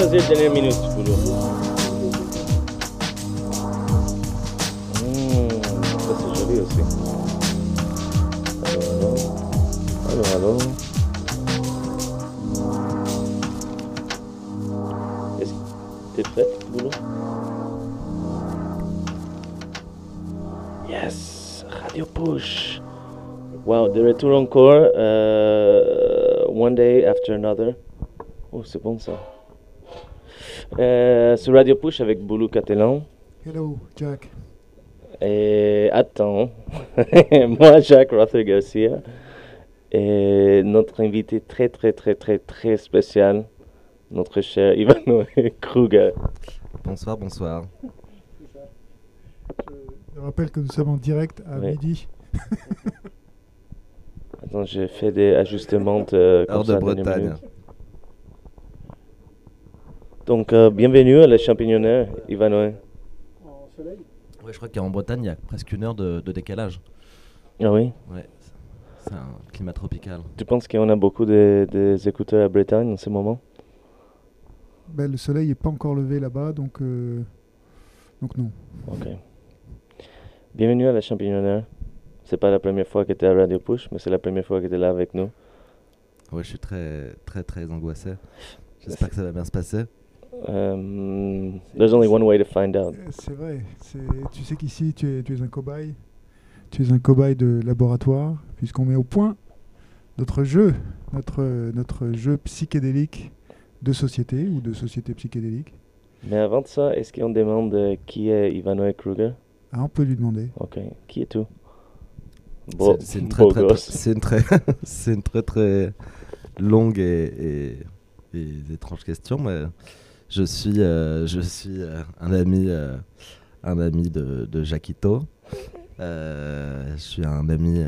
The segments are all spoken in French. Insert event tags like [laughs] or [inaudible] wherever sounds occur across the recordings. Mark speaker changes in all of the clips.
Speaker 1: choisir dernière minute, Boulot Mmh, ça c'est joli aussi. Allô, allô. Allô, allô. Est-ce que t'es prête, Boulot Yes, Radio Push. Wow, de retour encore. euh, one day after another. Oh, c'est bon ça. Euh, sur Radio Push avec Boulou Catelan.
Speaker 2: Hello, Jack.
Speaker 1: Et attends, [laughs] moi Jacques Rother Garcia et notre invité très très très très très spécial, notre cher Ivano [laughs] Kruger.
Speaker 3: Bonsoir, bonsoir.
Speaker 2: Je rappelle que nous sommes en direct à midi.
Speaker 1: Attends, j'ai fait des ajustements de, comme
Speaker 3: Heure de
Speaker 1: ça,
Speaker 3: Bretagne.
Speaker 1: Donc, euh, bienvenue à la champignonnaire, Ivano.
Speaker 3: Ouais, je crois qu'en Bretagne, il y a presque une heure de, de décalage.
Speaker 1: Ah oui?
Speaker 3: Ouais, c'est un climat tropical.
Speaker 1: Tu penses qu'on a beaucoup de- des écouteurs à Bretagne en ce moment?
Speaker 2: Ben, le soleil n'est pas encore levé là-bas, donc, euh, donc non.
Speaker 1: Ok. Bienvenue à la champignonnaire. C'est pas la première fois que tu es à Radio Push, mais c'est la première fois que tu es là avec nous.
Speaker 3: Ouais, je suis très, très, très angoissé. J'espère que ça va bien se passer.
Speaker 1: Um, there's only one way to find out.
Speaker 2: Euh, C'est vrai. Tu sais qu'ici, tu es, tu es un cobaye. Tu es un cobaye de laboratoire, puisqu'on met au point notre jeu, notre, notre jeu psychédélique de société ou de société psychédélique.
Speaker 1: Mais avant de ça, est-ce qu'on demande euh, qui est Ivano Kruger?
Speaker 2: Ah, on peut lui demander.
Speaker 1: Ok. Qui [laughs]
Speaker 3: c'est une très, très, une très, c'est une très, très longue et, et, et étrange question, mais je suis, euh, je suis euh, un ami, euh, un ami de, de Jaquito. Je suis un ami,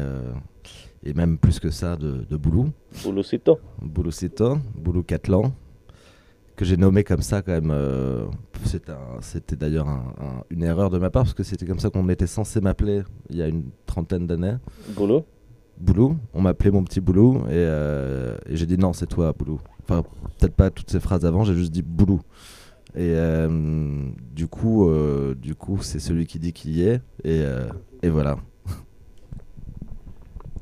Speaker 3: et même plus que ça, de, de Boulou.
Speaker 1: Bouloucito.
Speaker 3: Bouloucito, Boulou Catlan, que j'ai nommé comme ça quand même. euh, c'était d'ailleurs un- un- une erreur de ma part, parce que c'était comme ça qu'on était censé m'appeler il y a une trentaine d'années.
Speaker 1: Boulou
Speaker 3: Boulou, on m'appelait mon petit Boulou, et, euh, et j'ai dit non, c'est toi, Boulou. Enfin, peut-être pas toutes ces phrases avant, j'ai juste dit Boulou. Et euh, du coup, euh, du coup, c'est celui qui dit qui y est, et, euh, et voilà.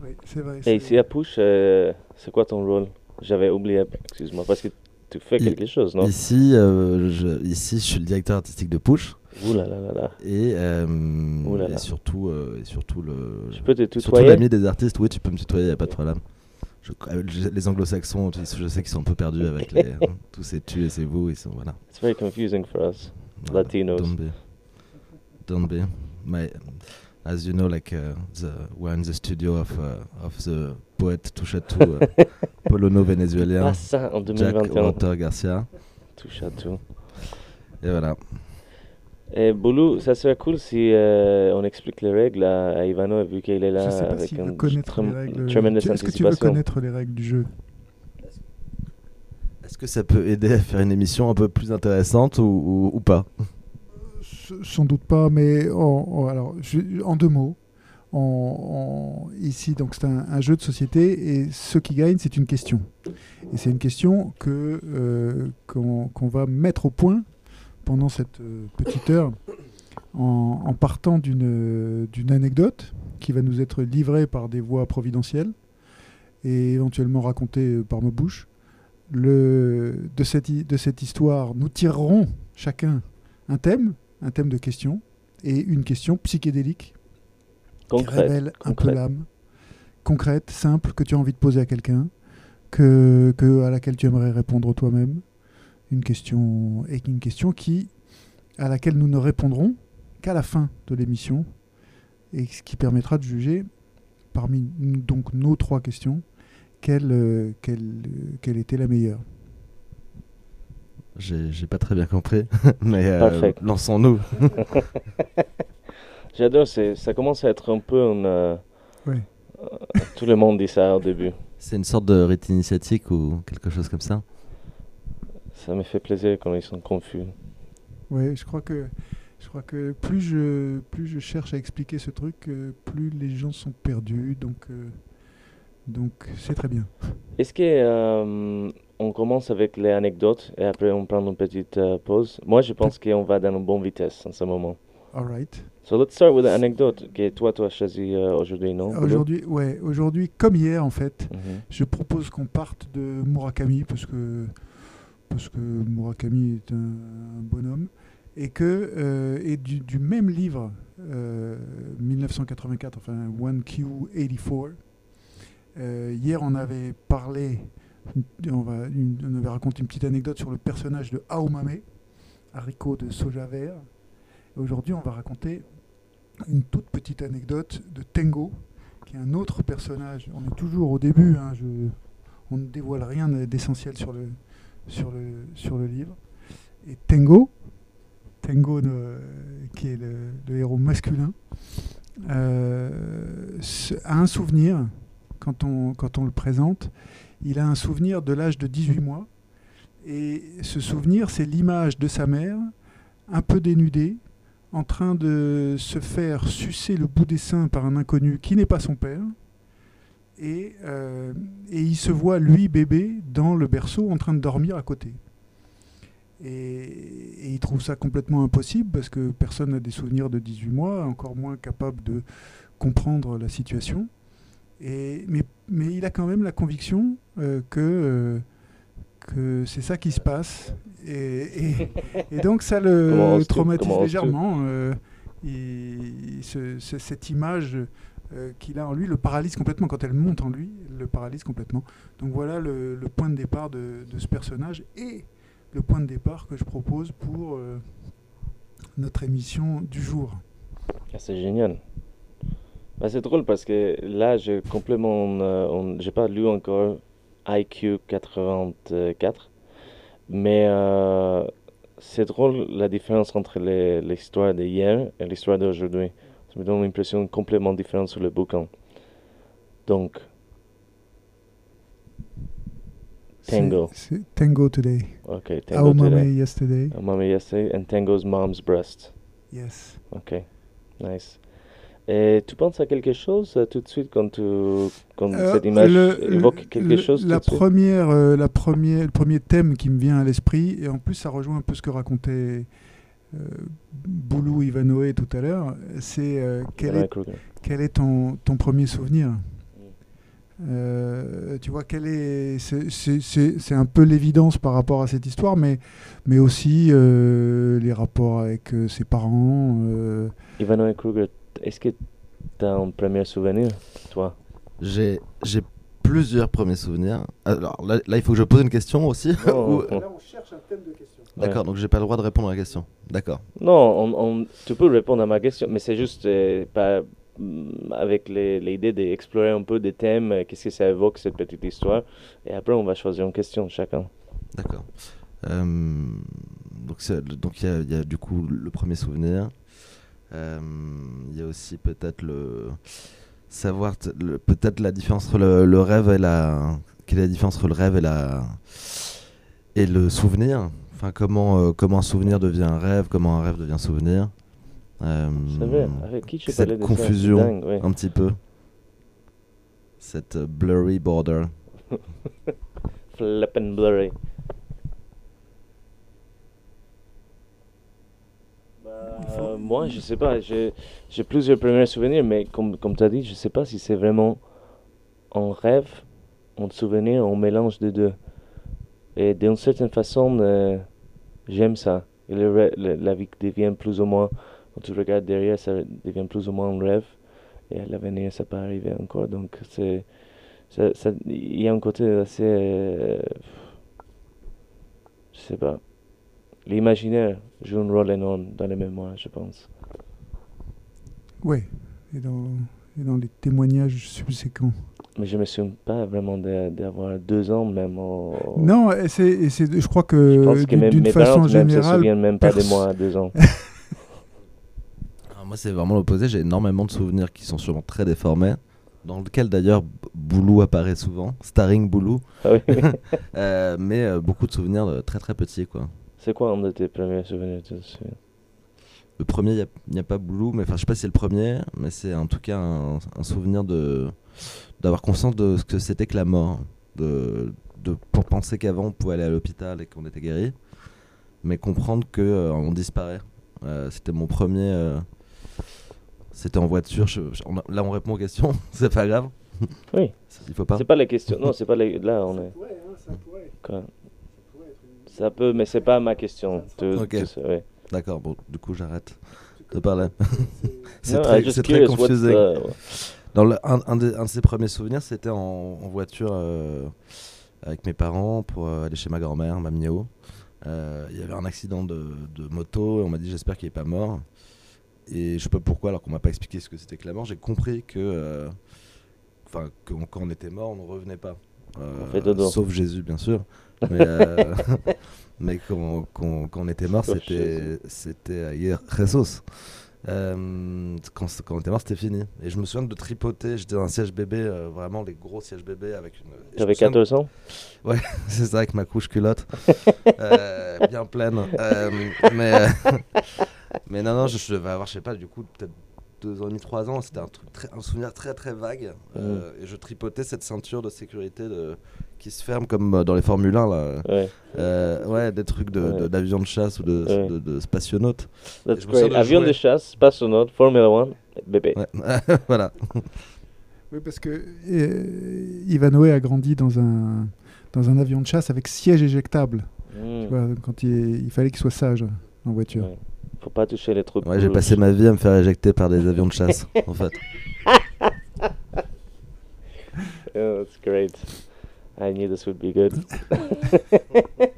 Speaker 2: Oui, c'est vrai.
Speaker 1: Et ici à Push, euh, c'est quoi ton rôle? J'avais oublié, excuse-moi, parce que tu fais
Speaker 3: I-
Speaker 1: quelque chose, non?
Speaker 3: Ici, euh, je, ici, je suis le directeur artistique de Push.
Speaker 1: Ouh là là là là.
Speaker 3: Et, euh,
Speaker 1: Ouh là
Speaker 3: et surtout, euh, et surtout le.
Speaker 1: Je peux te
Speaker 3: Surtout l'ami des artistes, oui, tu peux me tutoyer, y a pas de problème. Je- euh, je- les anglo-saxons, je sais qu'ils sont un peu perdus avec les, [laughs] tous ces tu et ces vous, ils sont, voilà.
Speaker 1: It's very confusing for us.
Speaker 3: Voilà.
Speaker 1: Latinos.
Speaker 3: Don't be. Don't be. My, as you know, like, uh, the, we're in the studio of, uh, of the poet Touchatu, uh, [laughs] polono-vénézuélien,
Speaker 1: Ah ça, en
Speaker 3: Jack
Speaker 1: 2021.
Speaker 3: Walter Garcia.
Speaker 1: Touche à tout.
Speaker 3: Et voilà.
Speaker 1: Et Boulou, ça serait cool si euh, on explique les règles à, à Ivano, vu qu'il est là
Speaker 2: Je sais pas
Speaker 1: avec
Speaker 2: s'il
Speaker 1: un
Speaker 2: veut connaître les règles. Est-ce que tu veux connaître les règles du jeu?
Speaker 3: Est-ce que ça peut aider à faire une émission un peu plus intéressante ou, ou, ou pas?
Speaker 2: Sans doute pas, mais en, en- alors, je- en deux mots. En, en- ici, donc c'est un, un jeu de société et ce qui gagne, c'est une question. Et c'est une question que euh, qu'on qu'on va mettre au point pendant cette euh, petite heure en, en partant d'une anecdote qui va nous être livrée par des voix providentielles et éventuellement racontée euh, par ma bouche. Le, de, cette, hi- de cette histoire, nous tirerons chacun un thème, un thème de question, et une question psychédélique qui
Speaker 1: Concrète.
Speaker 2: révèle un peu l'âme, concrète, simple, que tu as envie de poser à quelqu'un, que, que, à laquelle tu aimerais répondre toi-même. Une question, et une question qui, à laquelle nous ne répondrons qu'à la fin de l'émission, et ce qui permettra de juger, parmi donc nos trois questions, quelle, euh, quelle, euh, quelle était la meilleure.
Speaker 3: J'ai pas très bien compris, [laughs] mais euh, lançons-nous. [laughs]
Speaker 1: J'adore, ça commence à être un peu euh, euh, tout le monde dit ça au début.
Speaker 3: C'est une sorte de rite initiatique ou quelque chose comme ça
Speaker 1: Ça me fait plaisir quand ils sont confus.
Speaker 2: Oui, je crois que je crois que plus je plus je cherche à expliquer ce truc, euh, plus les gens sont perdus. Donc euh, donc c'est très bien.
Speaker 1: Est-ce que euh, on commence avec les anecdotes et après on prend une petite euh, pause? Moi, je pense qu'on va dans une bonne vitesse en ce moment.
Speaker 2: All right.
Speaker 1: So let's start with the anecdote que toi, tu as choisi euh, aujourd'hui, non?
Speaker 2: Aujourd'hui, ouais, aujourd'hui, comme hier en fait,
Speaker 1: Mhm.
Speaker 2: je propose qu'on parte de Murakami parce que parce que Murakami est un, bonhomme et que euh, et du, même livre euh, 1984, enfin 1Q84. euh, hier, on avait parlé, on, va, on avait raconté une petite anecdote sur le personnage de Aomame, haricot de soja vert. Aujourd'hui, on va raconter une toute petite anecdote de Tengo, qui est un autre personnage. On est toujours au début, hein, on ne dévoile rien d'essentiel sur le, sur, le, sur le livre. Et Tengo, Tengo qui est le, héros masculin, euh, a un souvenir, quand on, quand on le présente, il a un souvenir de l'âge de 18 mois. Et ce souvenir, c'est l'image de sa mère, un peu dénudée, en train de se faire sucer le bout des seins par un inconnu qui n'est pas son père. Et, euh, et il se voit, lui, bébé, dans le berceau, en train de dormir à côté. Et, et il trouve ça complètement impossible parce que personne n'a des souvenirs de 18 mois, encore moins capable de comprendre la situation. Et, mais, mais il a quand même la conviction euh, que, euh, que c'est ça qui se passe. Et, donc ça le traumatise légèrement. il- il- ce- ce- cette image euh, qu'il a en lui le paralyse complètement. Quand elle monte en lui, le paralyse complètement. Donc voilà le, point de départ de, ce personnage et le point de départ que je propose pour euh, notre émission du jour.
Speaker 1: Ah, c'est génial. Bah, c'est drôle parce que là, j'ai complètement. euh, j'ai pas lu encore IQ 84, mais c'est drôle la différence entre l'histoire d'hier et l'histoire d'aujourd'hui. Ça me donne l'impression complètement différente sur le bouquin. Donc, Tango.
Speaker 2: Tango Today.
Speaker 1: ok, Tango
Speaker 2: Aomame
Speaker 1: today.
Speaker 2: Yesterday.
Speaker 1: Mommy yesterday and Tango's mom's breast.
Speaker 2: Yes.
Speaker 1: Ok, nice. Et tu penses à quelque chose euh, tout de suite quand, tu, quand
Speaker 2: Euh,
Speaker 1: cette image
Speaker 2: le-
Speaker 1: évoque quelque
Speaker 2: le-
Speaker 1: chose
Speaker 2: la première, euh, la première, Le premier thème qui me vient à l'esprit, et en plus ça rejoint un peu ce que racontait Boulou Ivanoé tout à l'heure, c'est euh, quel, est,
Speaker 1: Kruger.
Speaker 2: quel est ton, ton premier souvenir? Euh, tu vois, quel est, c'est- un peu l'évidence par rapport à cette histoire, mais, mais aussi euh, les rapports avec euh, ses parents. euh,
Speaker 1: Ivanoé Kruger, est-ce que tu as un premier souvenir, toi?
Speaker 3: J'ai j'ai plusieurs premiers souvenirs. Alors là, là, il faut que je pose une question aussi. [laughs] Ou-
Speaker 1: non.
Speaker 2: on cherche un thème de question.
Speaker 3: D'accord, donc j'ai pas le droit de répondre à la question. D'accord.
Speaker 1: Non, on- on- tu peux répondre à ma question, mais c'est juste euh, pas, mm, avec l'idée d'explorer un peu des thèmes, euh, qu'est-ce que ça évoque cette petite histoire, et après on va choisir une question chacun.
Speaker 3: D'accord. Euh, donc il y, a- il y a du coup le premier souvenir. Il y a aussi peut-être le savoir peut-être la différence entre le, le rêve et la quelle est la différence entre le rêve et la et le souvenir. Enfin comment euh, comment un souvenir devient un rêve, comment un rêve devient souvenir. Euh,
Speaker 1: vrai, avec qui tu
Speaker 3: cette
Speaker 1: ça
Speaker 3: confusion
Speaker 1: dingue, ouais.
Speaker 3: un petit peu. Cette euh, blurry border. [laughs]
Speaker 1: Flip and blurry. Euh, moi, je sais pas, j'ai j'ai plusieurs premiers souvenirs, mais comme, comme tu as dit, je sais pas si c'est vraiment un rêve, un souvenir, un mélange des deux. Et d'une certaine façon, euh, j'aime ça. La vie devient plus ou moins, quand tu regardes derrière, ça devient plus ou moins un rêve. Et à l'avenir, ça peut arriver encore. Donc, c'est. Il y a un côté assez. euh, je sais pas. L'imaginaire joue un rôle énorme dans les mémoires, je pense.
Speaker 2: Dans, et dans les témoignages subséquents.
Speaker 1: Mais je me souviens pas vraiment de- d'avoir deux ans, même. au-
Speaker 2: Non, c'est, je crois
Speaker 1: Oh. je
Speaker 2: que
Speaker 1: pense que
Speaker 2: d'une
Speaker 1: mes,
Speaker 2: d'une façon
Speaker 1: parents même se
Speaker 2: générale,
Speaker 1: souviennent même pas de moi à deux ans.
Speaker 3: Alors, [laughs] moi, c'est vraiment l'opposé. J'ai énormément de souvenirs qui sont sûrement très déformés. Dans lequel d'ailleurs Boulou apparaît souvent, starring Boulou,
Speaker 1: Ah oui. [laughs]
Speaker 3: Euh, mais euh, beaucoup de souvenirs de très très petits quoi.
Speaker 1: C'est quoi un de tes premiers souvenirs
Speaker 3: Le premier, il n'y a, pas Boulou, mais enfin je sais pas si c'est le premier, mais c'est en tout cas un, un souvenir de d'avoir conscience de ce que c'était que la mort, de de, pour penser qu'avant on pouvait aller à l'hôpital et qu'on était guéri, mais comprendre que euh, on disparaît. Euh, c'était mon premier. euh, c'était en voiture. je- je- on a- là, on répond aux questions. [laughs] c'est pas grave.
Speaker 1: Oui. [laughs]
Speaker 3: Il faut pas.
Speaker 1: C'est pas la question. Non, c'est pas la- là on est. Quoi. Ça peut, mais c'est pas ma question. Tu-
Speaker 3: Ok.
Speaker 1: tu sais, ouais.
Speaker 3: D'accord. Bon, du coup, j'arrête de parler. c'est [laughs] très, très confusing.
Speaker 1: the-
Speaker 3: Dans le- un, un de, un de ses premiers souvenirs, c'était en, en voiture euh, avec mes parents pour euh, aller chez ma grand-mère, ma Mio. Euh, Il y avait un accident de, de moto et on m'a dit j'espère qu'il n'est pas mort. Et je sais pas pourquoi, alors qu'on m'a pas expliqué ce que c'était que la mort, j'ai compris que, enfin, que quand on était mort, on ne revenait pas.
Speaker 1: On.
Speaker 3: Sauf Jésus, bien sûr. [laughs] Mais, [laughs] mais quand, quand- quand on était mort, c'était c'était Jesus. Euh, quand, quand on était mort, c'était fini. Et je me souviens de tripoter. J'étais dans un siège bébé, euh, vraiment les gros sièges bébé avec une.
Speaker 1: T'avais
Speaker 3: souviens de-
Speaker 1: 14 ans [laughs]
Speaker 3: C'est ça, avec ma couche culotte, [laughs] euh, bien pleine. Mais, [laughs] mais non, non, je, je devais avoir, je sais pas, du coup, peut-être deux ans et demi, trois ans. C'était un, truc très, un souvenir très, très vague. Euh, Et je tripotais cette ceinture de sécurité de, qui se ferme comme euh, dans les Formule 1, là.
Speaker 1: Ouais.
Speaker 3: Euh, ouais, des trucs de- de-
Speaker 1: Ouais.
Speaker 3: d'avions de, chasse ou de,
Speaker 1: Ouais.
Speaker 3: de, de.
Speaker 1: That's great.
Speaker 3: de
Speaker 1: Avion
Speaker 3: jouer.
Speaker 1: de chasse, spationaute, Formula 1, bébé.
Speaker 3: Ouais. [laughs] voilà.
Speaker 2: Oui, parce que euh, Ivanhoe a grandi dans un, dans un avion de chasse avec siège éjectable.
Speaker 1: Mm.
Speaker 2: Tu vois, quand il, il fallait qu'il soit sage en voiture.
Speaker 1: Faut pas toucher les trucs.
Speaker 3: Ouais, j'ai passé ma vie à me faire éjecter par des avions de chasse, [laughs] en fait.
Speaker 1: Yeah, that's great. I knew this would be good. [laughs]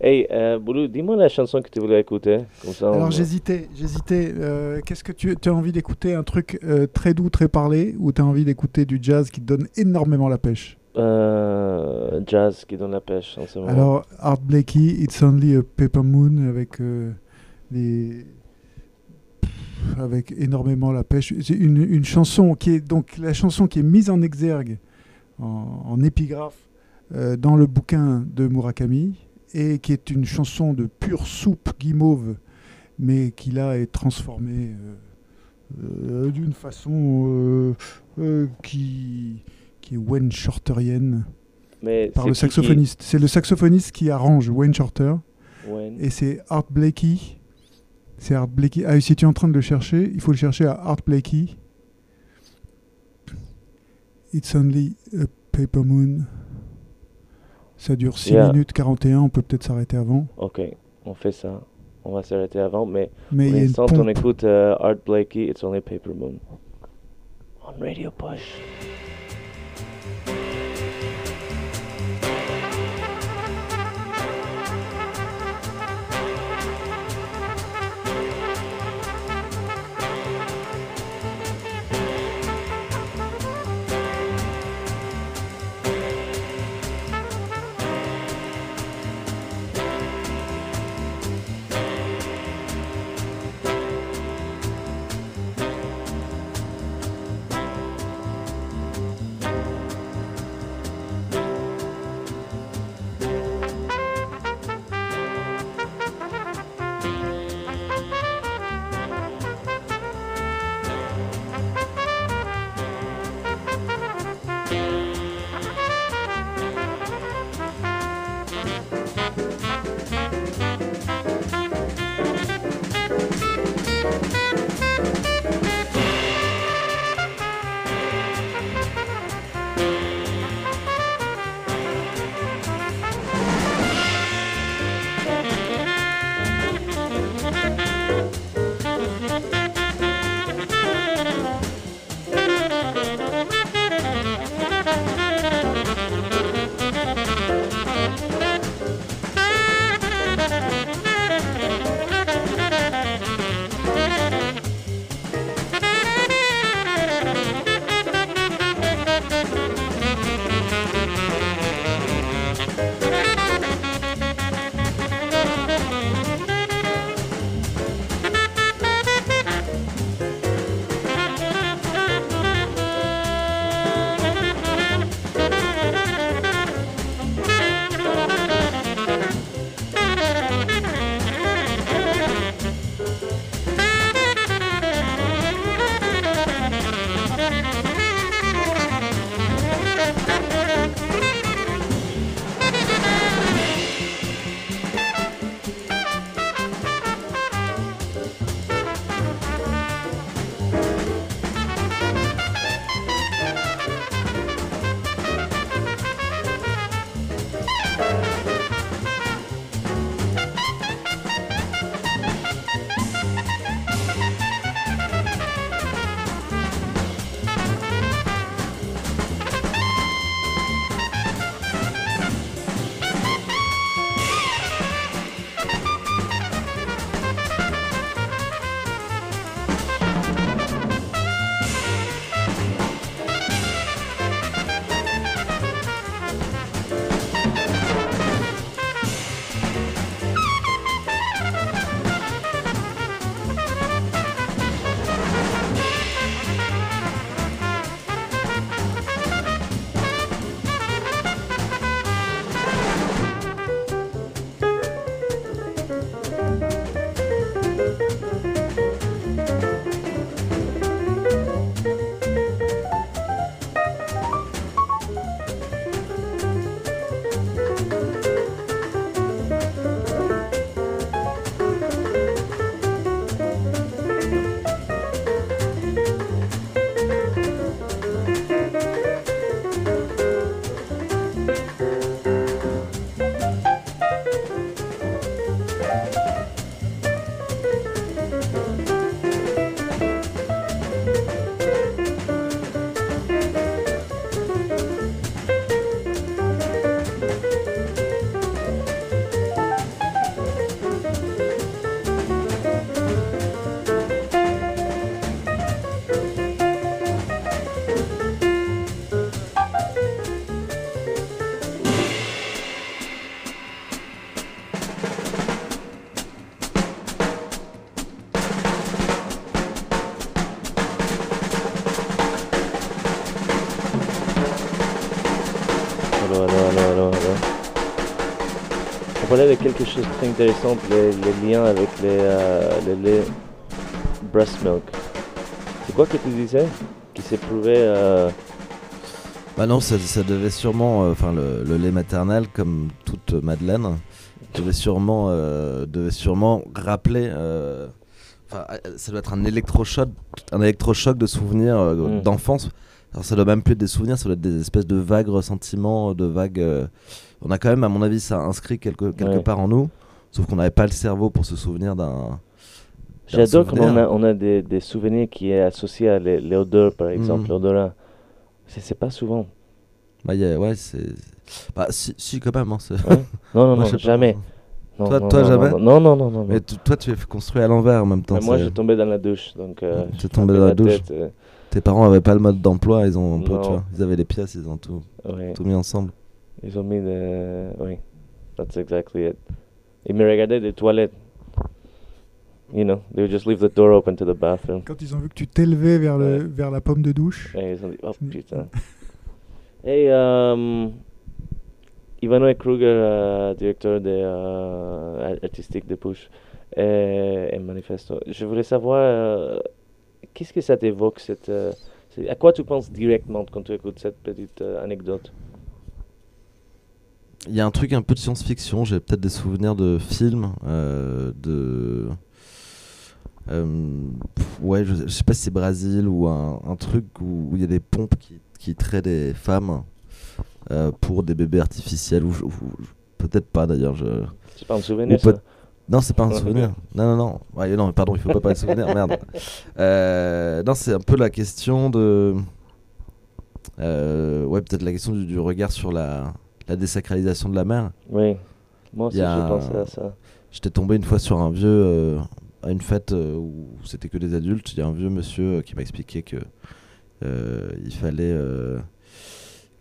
Speaker 1: hey, euh, Boulou, dis-moi la chanson que tu voulais écouter. Comme ça, on-
Speaker 2: Alors j'hésitais, j'hésitais. euh, Qu'est-ce que tu as envie d'écouter Un truc euh, très doux, très parlé, ou tu as envie d'écouter du jazz qui te donne énormément la pêche?
Speaker 1: Euh, jazz qui donne la pêche en ce moment.
Speaker 2: Alors Art Blakey, It's Only a Paper Moon avec avec énormément la pêche. C'est une, une chanson qui est donc la chanson qui est mise en exergue en, en épigraphe euh, dans le bouquin de Murakami et qui est une chanson de pure soupe guimauve, mais qui là est transformée euh, euh, d'une façon qui qui est Wayne Shorterienne
Speaker 1: Mais
Speaker 2: par le
Speaker 1: qui
Speaker 2: saxophoniste. C'est le saxophoniste qui arrange Wayne Shorter
Speaker 1: Wayne.
Speaker 2: et c'est Art Blakey. C'est Art Blakey. Ah, si tu es en train de le chercher, il faut le chercher à Art Blakey. It's only a paper moon. Ça dure 6
Speaker 1: Yeah.
Speaker 2: minutes 41, on peut peut-être s'arrêter avant.
Speaker 1: Ok, on fait ça. On va s'arrêter avant, mais
Speaker 2: Mais
Speaker 1: pour
Speaker 2: a
Speaker 1: l'instant, on écoute euh, Art Blakey, It's Only Paper Moon. On Radio Push. Parlait de quelque chose de très intéressant, les, les liens avec les, euh, les breast milk. C'est quoi que tu disais Qui s'est prouvé euh,
Speaker 3: Bah non, ça, ça devait sûrement, euh, enfin le, le lait maternel, comme toute Madeleine, devait sûrement, euh, devait sûrement rappeler. Enfin, ça doit être un électrochoc, un électrochoc de souvenirs
Speaker 1: Mm.
Speaker 3: d'enfance. Alors ça doit même plus être des souvenirs, ça doit être des espèces de vagues ressentiments, de vagues. On a quand même, à mon avis, ça inscrit quelque, quelque
Speaker 1: Ouais.
Speaker 3: part en nous. Sauf qu'on n'avait pas le cerveau pour se souvenir d'un.
Speaker 1: J'adore
Speaker 3: souvenir.
Speaker 1: on a, on a des, des souvenirs qui est associés à odeurs, par exemple,
Speaker 3: Mhm.
Speaker 1: l'odorat. C'est pas souvent.
Speaker 3: Bah, y a- ouais, c'est. Bah, si, si, quand même. hein,
Speaker 1: Ouais. Non, [laughs] non,
Speaker 3: Moi,
Speaker 1: non,
Speaker 3: je
Speaker 1: jamais. Non,
Speaker 3: Toi-
Speaker 1: non,
Speaker 3: toi,
Speaker 1: non,
Speaker 3: jamais
Speaker 1: Non, non, non, non.
Speaker 3: Mais toi, tu es construit à l'envers en même temps.
Speaker 1: Mais moi, j'ai tombé dans la douche, donc. Euh,
Speaker 3: T'es
Speaker 1: je
Speaker 3: tombé dans la douche.
Speaker 1: tête, euh,
Speaker 3: Tes parents avaient pas le mode d'emploi, ils ont un peu,
Speaker 1: Non.
Speaker 3: tu vois, ils avaient les pièces, ils ont tout,
Speaker 1: ouais.
Speaker 3: tout mis ensemble.
Speaker 1: Ils ont mis de... Oui, that's exactly it. Ils me regardaient des toilettes. You know, they would just leave the door open to the bathroom.
Speaker 2: Quand ils ont vu que tu t'élevais vers, le,
Speaker 1: Ouais.
Speaker 2: vers la pomme de douche.
Speaker 1: Et ils ont dit, oh putain. Hey, um, Ivanoé Kruger, euh, directeur des, euh, artistique de Push et, et Manifesto. Je voulais savoir, euh, qu'est-ce que ça t'évoque cette, À quoi tu penses directement quand tu écoutes cette petite anecdote?
Speaker 3: Il y a un truc un peu de science-fiction, j'ai peut-être des souvenirs de films, euh, de... euh, ouais, je, je sais pas si c'est Brésil ou un, un truc où il y a des pompes qui, qui traient des femmes euh, pour des bébés artificiels, ou, peut-être pas d'ailleurs. Je...
Speaker 1: C'est pas un souvenir ça
Speaker 3: Non, c'est pas un souvenir. Non, non, non. Ouais, non, pardon, il faut pas parler de souvenir. Merde. [laughs] Euh, non, c'est un peu la question de. Ouais, peut-être la question du, du regard sur la, la désacralisation de la mer.
Speaker 1: Oui, moi aussi pensais
Speaker 3: un-
Speaker 1: à ça.
Speaker 3: J'étais tombé une fois sur un vieux. euh, à une fête euh, où c'était que des adultes. Il y a un vieux monsieur euh, qui m'a expliqué que. il fallait.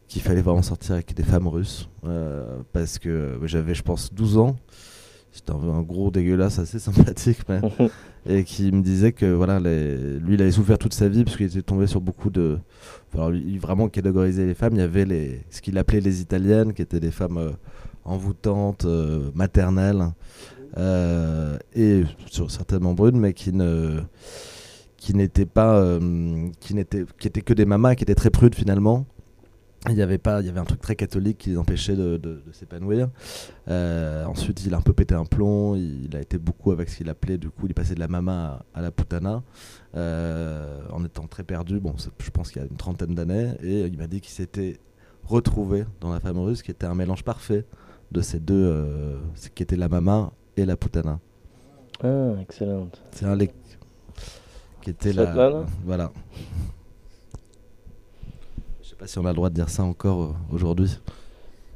Speaker 3: qu'il fallait vraiment sortir avec des femmes russes. euh, parce que j'avais, je pense, 12 ans. C'était un, un gros dégueulasse assez sympathique, mais [laughs] et qui me disait que voilà, lui il avait souffert toute sa vie parce qu'il était tombé sur beaucoup de, alors vraiment catégoriser les femmes. Il y avait les, ce qu'il appelait les italiennes, qui étaient des femmes euh, envoûtantes, euh, maternelles euh, et certainement brunes, mais qui n'étaient pas, qui n'étaient, qui étaient que des mamas, qui étaient très prudes finalement. Il y avait pas, il y avait un truc très catholique qui les empêchait de, de- de s'épanouir. Euh, ensuite, il a un peu pété un plomb. Il, a été beaucoup avec ce qu'il appelait, du coup, il est passé de la mama à, à la putana, euh, en étant très perdu. Bon, je pense qu'il y a une trentaine d'années, et il m'a dit qu'il s'était retrouvé dans la femme russe, qui était un mélange parfait de ces deux, euh, ce qui était la mama et la putana.
Speaker 1: Ah, excellent.
Speaker 3: C'est un lec- qui était la, voilà. Je sais pas si on a le droit de dire ça encore euh, aujourd'hui.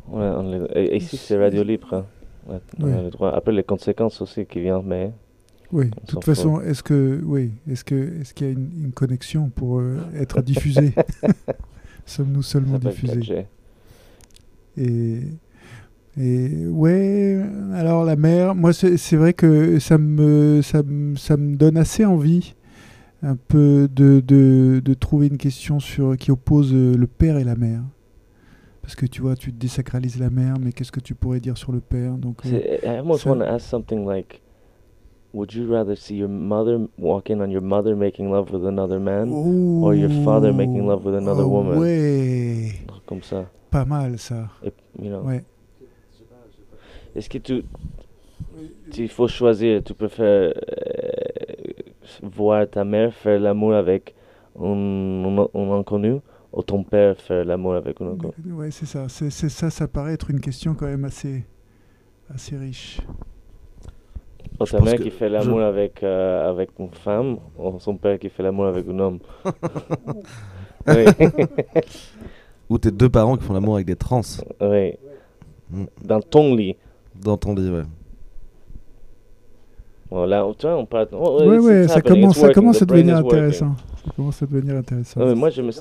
Speaker 1: Ouais, on ici c'est radio libre. hein. Ouais, on
Speaker 2: Ouais.
Speaker 1: a le droit. Après les conséquences aussi qui viennent, mais
Speaker 2: Oui, de toute façon, est-ce que oui, est-ce que est-ce qu'il y a une, une connexion pour euh, être diffusé [laughs] [laughs] Sommes-nous seulement diffusés?
Speaker 1: 4G.
Speaker 2: Et et ouais, alors la mer, moi c'est c'est vrai que ça me ça me ça me donne assez envie un peu de, de, de trouver une question sur qui oppose euh, le père et la mère. Parce que tu vois, tu désacralises la mère, mais qu'est-ce que tu pourrais dire sur le père? Donc euh,
Speaker 1: I almost want to ask something like, would you rather see your mother walking on your mother making love with another man, or your father making love with another
Speaker 2: oh,
Speaker 1: woman?
Speaker 2: Ouais,
Speaker 1: comme ça.
Speaker 2: pas mal ça.
Speaker 1: Et, you know.
Speaker 2: Ouais.
Speaker 1: Est-ce que tu, tu- il faut choisir, tu préfères euh, voir ta mère faire l'amour avec un, un- un inconnu ou ton père faire l'amour avec un inconnu?
Speaker 2: Ouais, c'est ça. C'est c'est ça, ça paraît être une question quand même assez, assez riche.
Speaker 1: Ou ta mère qui fait
Speaker 3: je-
Speaker 1: l'amour avec, euh, avec une femme ou son père qui fait l'amour avec un homme? [laughs] Oui, [laughs]
Speaker 3: Ou tes deux parents qui font l'amour avec des trans?
Speaker 1: Oui.
Speaker 3: Mm.
Speaker 1: Dans ton lit.
Speaker 3: dans ton lit, ouais.
Speaker 1: Bon, là, tu vois, on parle. oh,
Speaker 2: ouais,
Speaker 1: it's
Speaker 2: ça commence, ça commence à devenir intéressant. Ça commence à devenir intéressant.
Speaker 1: Ouais, mais moi, je me.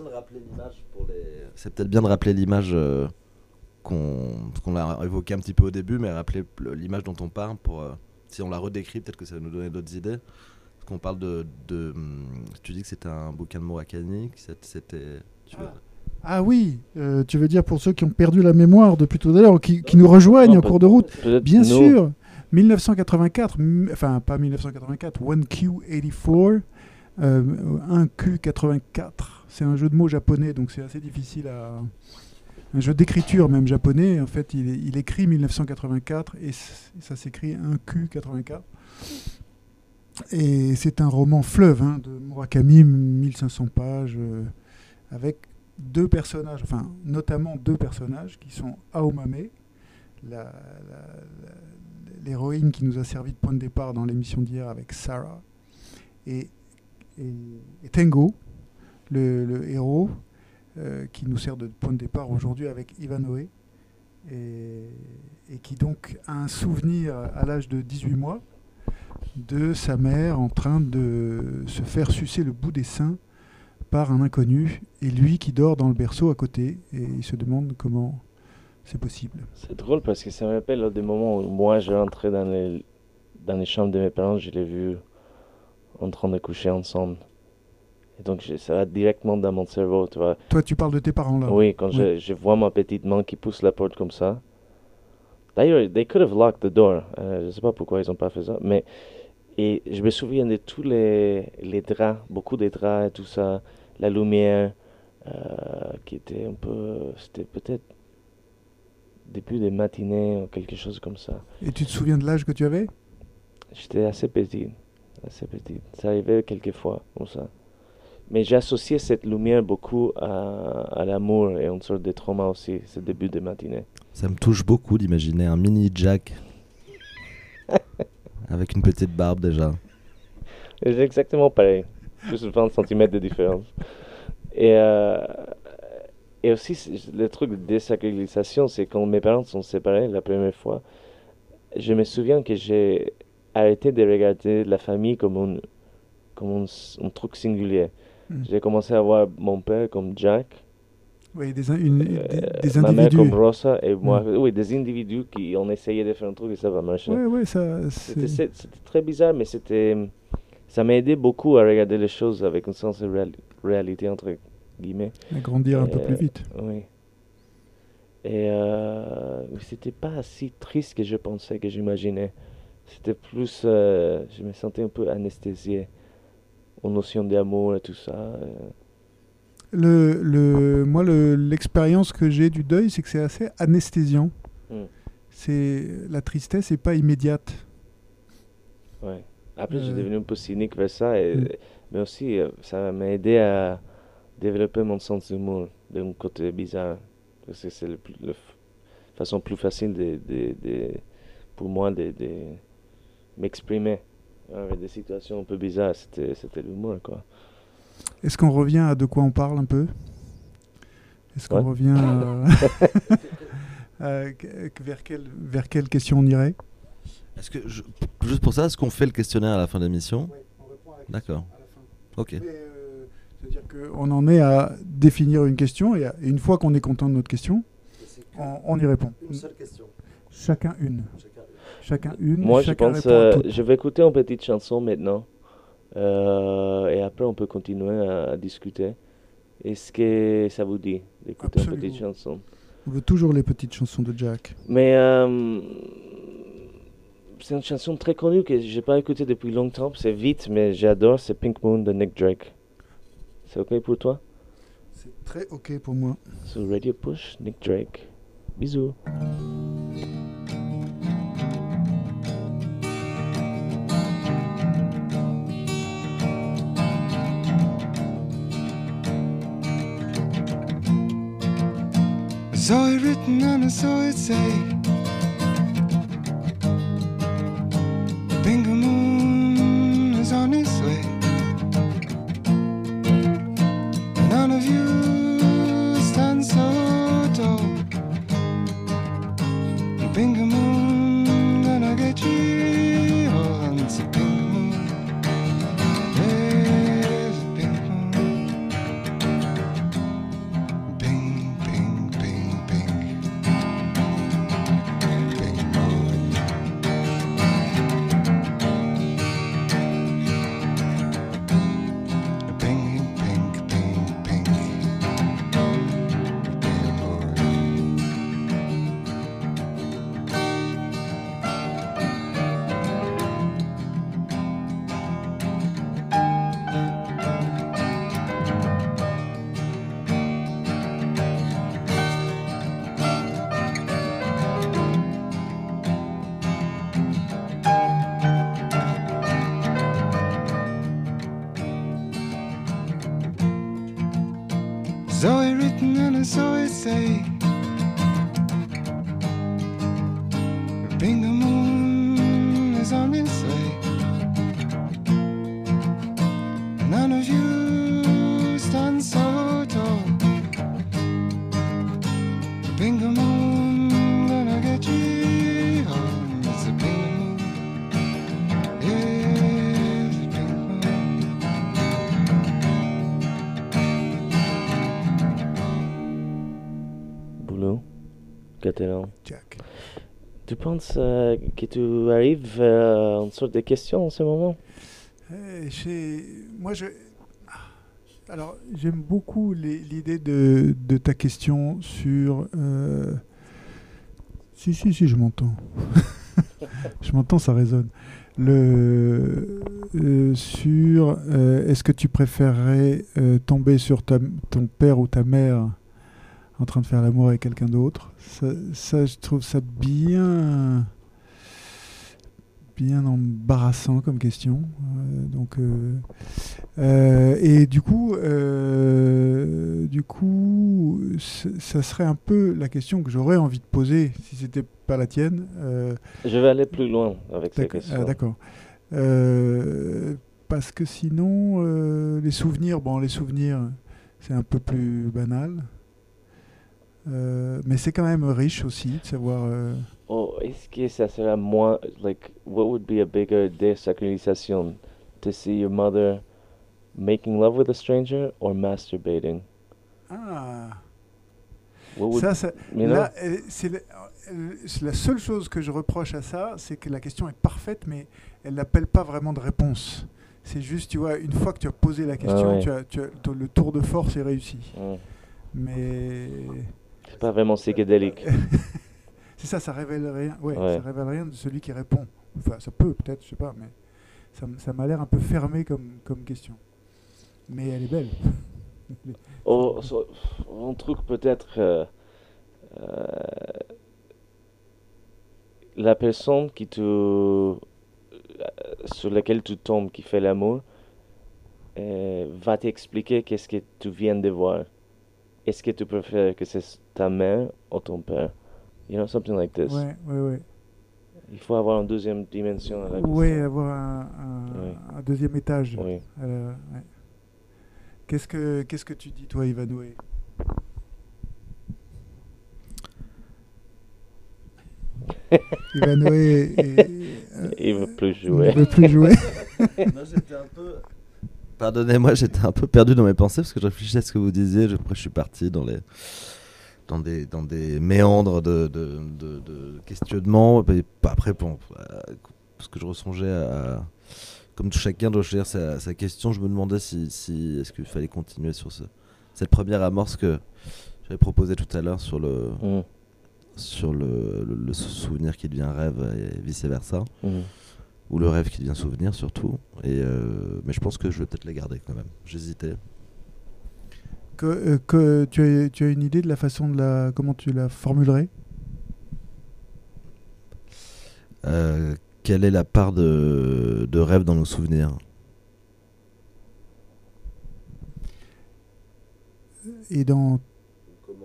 Speaker 3: C'est peut-être bien de rappeler l'image euh, qu'on qu'on a évoqué un petit peu au début, mais rappeler le- l'image dont on parle pour. euh, si on la redécrit, peut-être que ça va nous donner d'autres idées. Parce qu'on parle de, de. hum, Tu dis que c'était un bouquin de Murakami, c'était. veux-
Speaker 2: Ah oui, euh, tu veux dire pour ceux qui ont perdu la mémoire depuis tout à l'heure, qui, qui nous rejoignent
Speaker 1: Non,
Speaker 2: en cours de route. Bien
Speaker 1: nous-
Speaker 2: sûr, 1984, m- enfin pas 1984, 1Q84, euh, 1Q84. C'est un jeu de mots japonais, donc c'est assez difficile à. Un jeu d'écriture même japonais. En fait, il, écrit 1984 et ça s'écrit 1Q84. Et c'est un roman fleuve hein, de Murakami, 1500 pages, euh, avec deux personnages, enfin notamment deux personnages qui sont Aomame, l'héroïne qui nous a servi de point de départ dans l'émission d'hier avec Sarah, et, et- Tengo, le, héros, euh, qui nous sert de point de départ aujourd'hui avec Ivanoé, et qui donc a un souvenir à l'âge de 18 mois de sa mère en train de se faire sucer le bout des seins par un inconnu, et lui qui dort dans le berceau à côté, et il se demande comment c'est possible.
Speaker 1: C'est drôle parce que ça me rappelle des moments où moi je rentrais dans les, dans les chambres de mes parents, je l'ai vu en train de coucher ensemble. Et donc je- ça va directement dans mon cerveau, tu vois.
Speaker 2: Toi, tu parles de tes parents là.
Speaker 1: Oui, quand je, je vois ma petite main qui pousse la porte comme ça. D'ailleurs, they could have locked the door. Euh, je sais pas pourquoi ils n'ont pas fait ça. Mais, et je me souviens de tous les, les draps, beaucoup de draps et tout ça, la lumière, euh, qui était un peu. C'était peut-être début des matinées ou quelque chose comme ça.
Speaker 2: Et tu te souviens de l'âge que tu avais?
Speaker 1: J'étais assez petit, assez petit. Ça arrivait quelques fois comme ça. Mais j'ai associé cette lumière beaucoup à, à l'amour et une sorte de trauma aussi, ce début de matinée.
Speaker 3: Ça me touche beaucoup d'imaginer un mini Jack [laughs] avec une petite barbe déjà.
Speaker 1: Exactement pareil, juste 20 cm de différence. Et, euh, et aussi, le truc de désacralisation, c'est quand mes parents sont séparés la première fois, je me souviens que j'ai arrêté de regarder la famille comme un, comme un, un truc singulier.
Speaker 2: Mm.
Speaker 1: J'ai commencé à voir mon père comme Jack,
Speaker 2: Oui, des, in- une-
Speaker 1: euh,
Speaker 2: des, des
Speaker 1: ma mère
Speaker 2: individus.
Speaker 1: comme Rosa et moi. Oui, des individus qui ont essayé de faire un truc et ça va marcher.
Speaker 2: Ça.
Speaker 1: C'était très bizarre, mais c'était, ça m'a aidé beaucoup à regarder les choses avec un sens de réal- réalité, entre guillemets.
Speaker 2: grandir un peu plus vite.
Speaker 1: Oui. Et euh, c'était pas si triste que je pensais, que j'imaginais. C'était plus, euh, je me sentais un peu anesthésié aux notions d'amour et tout ça. euh.
Speaker 2: Le, le, moi, le- l'expérience que j'ai du deuil, c'est que c'est assez anesthésiant.
Speaker 1: Hmm.
Speaker 2: C'est la tristesse n'est pas immédiate.
Speaker 1: Ouais. Après, j'ai
Speaker 2: Euh.
Speaker 1: devenu un peu cynique vers ça, et,
Speaker 2: Mm.
Speaker 1: mais aussi, ça m'a aidé à développer mon sens d'humour d'un côté bizarre. Parce que c'est la façon plus facile de, de- de- pour moi de, de m'exprimer avec des situations un peu bizarres. C'était, l'humour, quoi.
Speaker 2: Est-ce qu'on revient à de quoi on parle un peu? Est-ce qu'on
Speaker 1: Ouais.
Speaker 2: revient [laughs] à- à- que- vers, quelle, vers quelle question on irait?
Speaker 3: Est-ce que je- juste pour ça, est-ce qu'on fait le questionnaire à la fin de l'émission? D'accord. Ok.
Speaker 2: euh, C'est-à-dire qu'on en est à définir une question et, à- et une fois qu'on est content de notre question, on, on y répond.
Speaker 3: question.
Speaker 2: Chacun une. Chacun une.
Speaker 1: Moi, je
Speaker 2: chacun
Speaker 1: pense,
Speaker 2: répond à
Speaker 1: euh, je vais écouter une petite chanson maintenant. euh, et après, on peut continuer à, à discuter. Est-ce que ça vous dit d'écouter une petite chanson?
Speaker 2: On veut toujours les petites chansons de Jack.
Speaker 1: Mais euh, c'est une chanson très connue que j'ai pas écoutée depuis longtemps. C'est vite, mais j'adore. C'est Pink Moon de Nick Drake. C'est ok pour toi?
Speaker 2: C'est très ok pour moi.
Speaker 1: Sur Radio Push, Nick Drake. Bisous.
Speaker 4: I saw it written and I saw it say The
Speaker 1: penses euh, que tu arrives à une sorte de en ce moment?
Speaker 2: J'ai- Moi, je. Alors, j'aime beaucoup l'idée de, ta question sur. euh, Si, si, si, je m'entends. [laughs] je m'entends, ça résonne. Le... euh, sur. euh, Est-ce que tu préférerais euh, tomber sur ton père ou ta mère en train de faire l'amour avec quelqu'un d'autre? Ça, ça, je trouve ça bien bien embarrassant comme question. Euh, donc, euh, euh, et du coup, du coup, ça serait un peu la question que j'aurais envie de poser si c'était pas la tienne.
Speaker 1: Je vais aller plus loin avec cette question.
Speaker 2: ah, D'accord. Parce que sinon, euh, les souvenirs, bon, les souvenirs, c'est un peu plus banal. Euh, mais c'est quand même riche aussi de savoir. euh,
Speaker 1: Oh, est-ce que ça sera moins, like, what would be a bigger désacralisation? To see your mother making love with a stranger or masturbating?
Speaker 2: Ah,
Speaker 1: would,
Speaker 2: ça, ça,
Speaker 1: you know?
Speaker 2: Là, c'est la, seule chose que je reproche à ça, c'est que la question est parfaite, mais elle n'appelle pas vraiment de réponse. C'est juste, tu vois, une fois que tu as posé la question,
Speaker 1: ouais.
Speaker 2: tu as, tu as- le tour de force est réussi.
Speaker 1: Hmm.
Speaker 2: Mais
Speaker 1: C'est pas vraiment psychédélique. [laughs]
Speaker 2: c'est ça, ça révèle rien. Ouais,
Speaker 1: Ouais.
Speaker 2: ça révèle rien de celui qui répond. Enfin, ça peut peut-être, je sais pas, mais ça, ça m'a l'air un peu fermé comme, comme question. Mais elle est belle. [laughs]
Speaker 1: Oh, so- un truc peut-être. euh, euh, la personne qui te, euh, sur laquelle tu tombes, qui fait l'amour, euh, va t'expliquer qu'est-ce que tu viens de voir. Est-ce que tu préfères que c'est ta mère ou ton père? You know, something like this.
Speaker 2: ouais, ouais, ouais.
Speaker 1: Il faut avoir une deuxième dimension à la question.
Speaker 2: avoir un, un-
Speaker 1: Ouais.
Speaker 2: un deuxième étage.
Speaker 1: Oui.
Speaker 2: Euh, ouais. Qu'est-ce que qu'est-ce que tu dis toi, Ivanoé, [laughs] est- euh,
Speaker 1: Il veut plus
Speaker 2: ne
Speaker 1: jouer.
Speaker 2: veut plus jouer.
Speaker 3: Non, j'étais un peu- Pardonnez-moi, j'étais un peu perdu dans mes pensées parce que je réfléchissais à ce que vous disiez. Je- Après, je suis parti dans les dans des dans des méandres de de, de, de questionnement. Et pas après, bon, euh, parce que je ressongeais à comme tout chacun doit choisir sa, sa question. Je me demandais si, si est-ce qu'il fallait continuer sur ce, cette première amorce que j'avais proposée tout à l'heure sur le
Speaker 1: Mm,
Speaker 3: sur le, le- le souvenir qui devient rêve et vice versa
Speaker 1: mm.
Speaker 3: Ou le rêve qui devient souvenir surtout. Et euh, mais je pense que je vais peut-être les garder quand même. J'hésitais.
Speaker 2: Que, euh, que tu, as, tu as une idée de la façon de la comment tu la formulerais?
Speaker 3: Euh, quelle est la part de, de rêve dans nos souvenirs?
Speaker 2: Et dans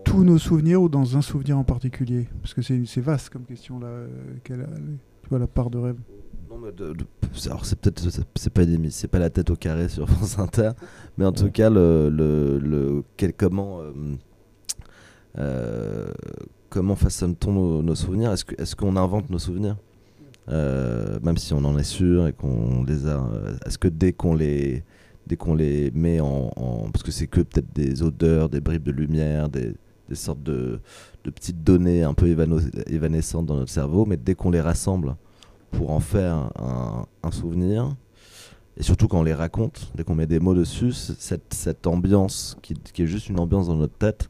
Speaker 2: tous nos souvenirs ou dans un souvenir en particulier? Parce que c'est vaste comme question là. quelle tu vois la part de rêve
Speaker 3: Alors c'est peut-être c'est- pas c'est pas la tête au carré sur France Inter, mais en tout cas le, le, quel- comment euh, euh, comment façonne-t-on nos, souvenirs? Est-ce est-ce qu'on invente nos souvenirs? Euh, même si on en est sûr et qu'on les a Est-ce que dès qu'on les dès qu'on les met en, parce que c'est que peut-être des odeurs, des bribes de lumière, des, des sortes de, de petites données un peu évanescentes dans notre cerveau, mais dès qu'on les rassemble pour en faire un, souvenir, et surtout quand on les raconte, dès qu'on met des mots dessus, cette, ambiance qui, est juste une ambiance dans notre tête,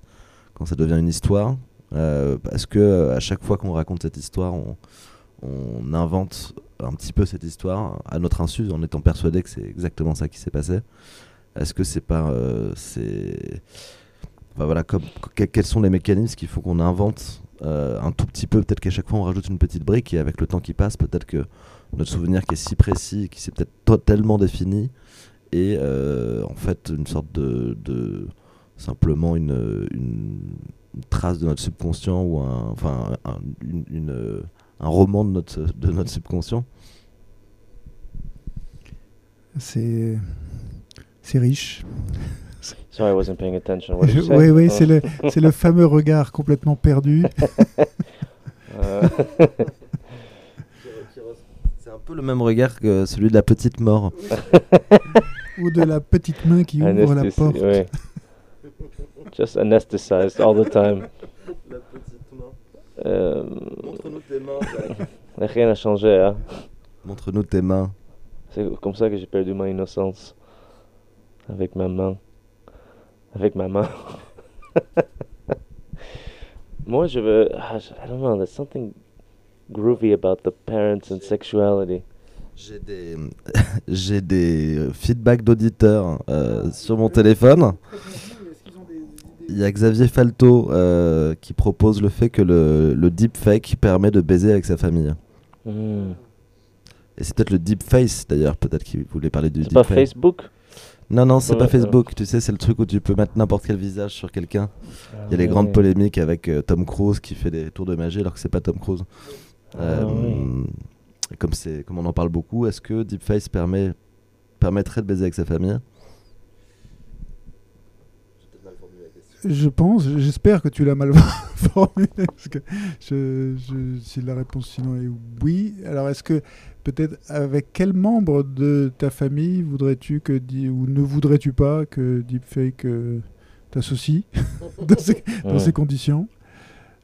Speaker 3: quand ça devient une histoire, euh, parce que euh, à chaque fois qu'on raconte cette histoire, on, invente un petit peu cette histoire à notre insu, en étant persuadé que c'est exactement ça qui s'est passé. Est-ce que c'est pas, euh, c'est, Enfin, voilà, quels sont les mécanismes qui font qu'on invente euh, un tout petit peu, peut-être qu'à chaque fois on rajoute une petite brique et avec le temps qui passe, peut-être que notre souvenir qui est si précis, qui s'est peut-être totalement défini, et euh, en fait une sorte de, de, simplement une, une trace de notre subconscient ou un, enfin, un, une- un roman de notre, de notre subconscient.
Speaker 2: C'est riche.
Speaker 1: Sorry, I wasn't paying attention. What did you say?
Speaker 2: Oui, oui, c'est le, [laughs] c'est le fameux regard complètement perdu. [laughs]
Speaker 1: Euh,
Speaker 3: C'est un peu le même regard que celui de la petite mort. [laughs]
Speaker 2: ou de la petite main qui ouvre la porte.
Speaker 1: ouais. Just anesthetized all the time.
Speaker 3: La petite main.
Speaker 1: Euh,
Speaker 3: Montre-nous tes mains,
Speaker 1: rien n'a changé, hein.
Speaker 3: Montre-nous tes mains.
Speaker 1: C'est comme ça que j'ai perdu ma innocence. Avec ma main. Avec ma main. [laughs] Moi, je veux. ah, je- I don't know, there's something groovy about the parents and sexuality.
Speaker 3: J'ai des, [laughs] j'ai des feedbacks d'auditeurs euh, sur mon téléphone. Il y a Xavier Falto euh, qui propose le fait que le, le deepfake permet de baiser avec sa famille.
Speaker 1: Hmm.
Speaker 3: Et c'est peut-être le deepface d'ailleurs, peut-être qu'il voulait parler du
Speaker 1: C'est pas. Facebook?
Speaker 3: Non, non, c'est pas. Facebook. Tu sais, c'est le truc où tu peux mettre n'importe quel visage sur quelqu'un. Il y a les
Speaker 1: Ah
Speaker 3: grandes
Speaker 1: ouais.
Speaker 3: polémiques avec euh, Tom Cruise qui fait des tours de magie alors que c'est pas Tom Cruise.
Speaker 1: Ah
Speaker 3: Euh, comme, c'est, comme on en parle beaucoup, est-ce que Deepface permet, permettrait de baiser avec sa famille?
Speaker 2: Je pense, j'espère que tu l'as mal [laughs] formulé. Parce que je, je- si la réponse sinon est oui, alors est-ce que peut-être avec quel membre de ta famille voudrais-tu que ou ne voudrais-tu pas que Deepfake euh, t'associe [laughs] dans, ces, dans
Speaker 1: Ouais.
Speaker 2: ces conditions?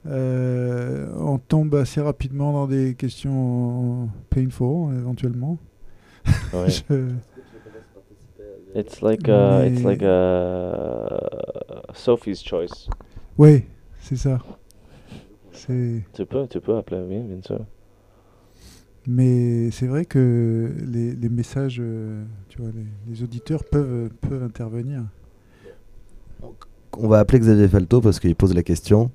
Speaker 2: Euh, On tombe assez rapidement dans des questions painful éventuellement.
Speaker 1: Ouais. [laughs]
Speaker 2: Je-
Speaker 1: It's like a, it's like a Sophie's choice.
Speaker 2: Oui, c'est ça.
Speaker 1: Tu peux, tu peux appeler, oui, bien sûr.
Speaker 2: Mais c'est vrai que les, les messages, euh, tu vois, les, les auditeurs peuvent, peuvent intervenir.
Speaker 3: On va appeler Xavier Falto parce qu'il pose la question.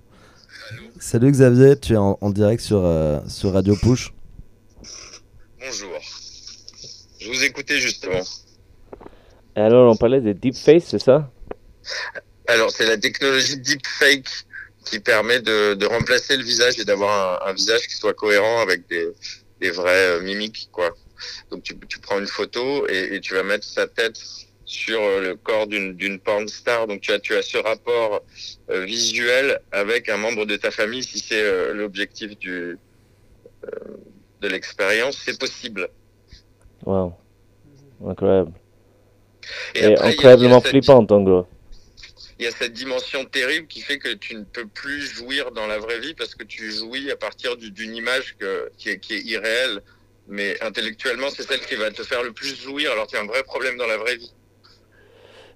Speaker 3: Salut Xavier, tu es en, en direct sur, euh, sur Radio Push.
Speaker 5: Bonjour. Je vous écoutais justement.
Speaker 1: Alors, on parlait de deepface, c'est ça?
Speaker 5: Alors, c'est la technologie deepfake qui permet de, de remplacer le visage et d'avoir un, un visage qui soit cohérent avec des, des vraies euh, mimiques, quoi. Donc, tu, tu prends une photo et, et tu vas mettre sa tête sur euh, le corps d'une d'une porn star. Donc, tu as, tu as ce rapport euh, visuel avec un membre de ta famille, si c'est euh, l'objectif du euh, de l'expérience, c'est possible.
Speaker 1: Wow. Incroyable.
Speaker 5: Et, après,
Speaker 1: incroyablement flippante, en gros.
Speaker 5: Il y a cette dimension terrible qui fait que tu ne peux plus jouir dans la vraie vie parce que tu jouis à partir du- d'une image que, qui, est, qui est irréelle. Mais intellectuellement, c'est celle qui va te faire le plus jouir alors qu'il y a un vrai problème dans la vraie vie.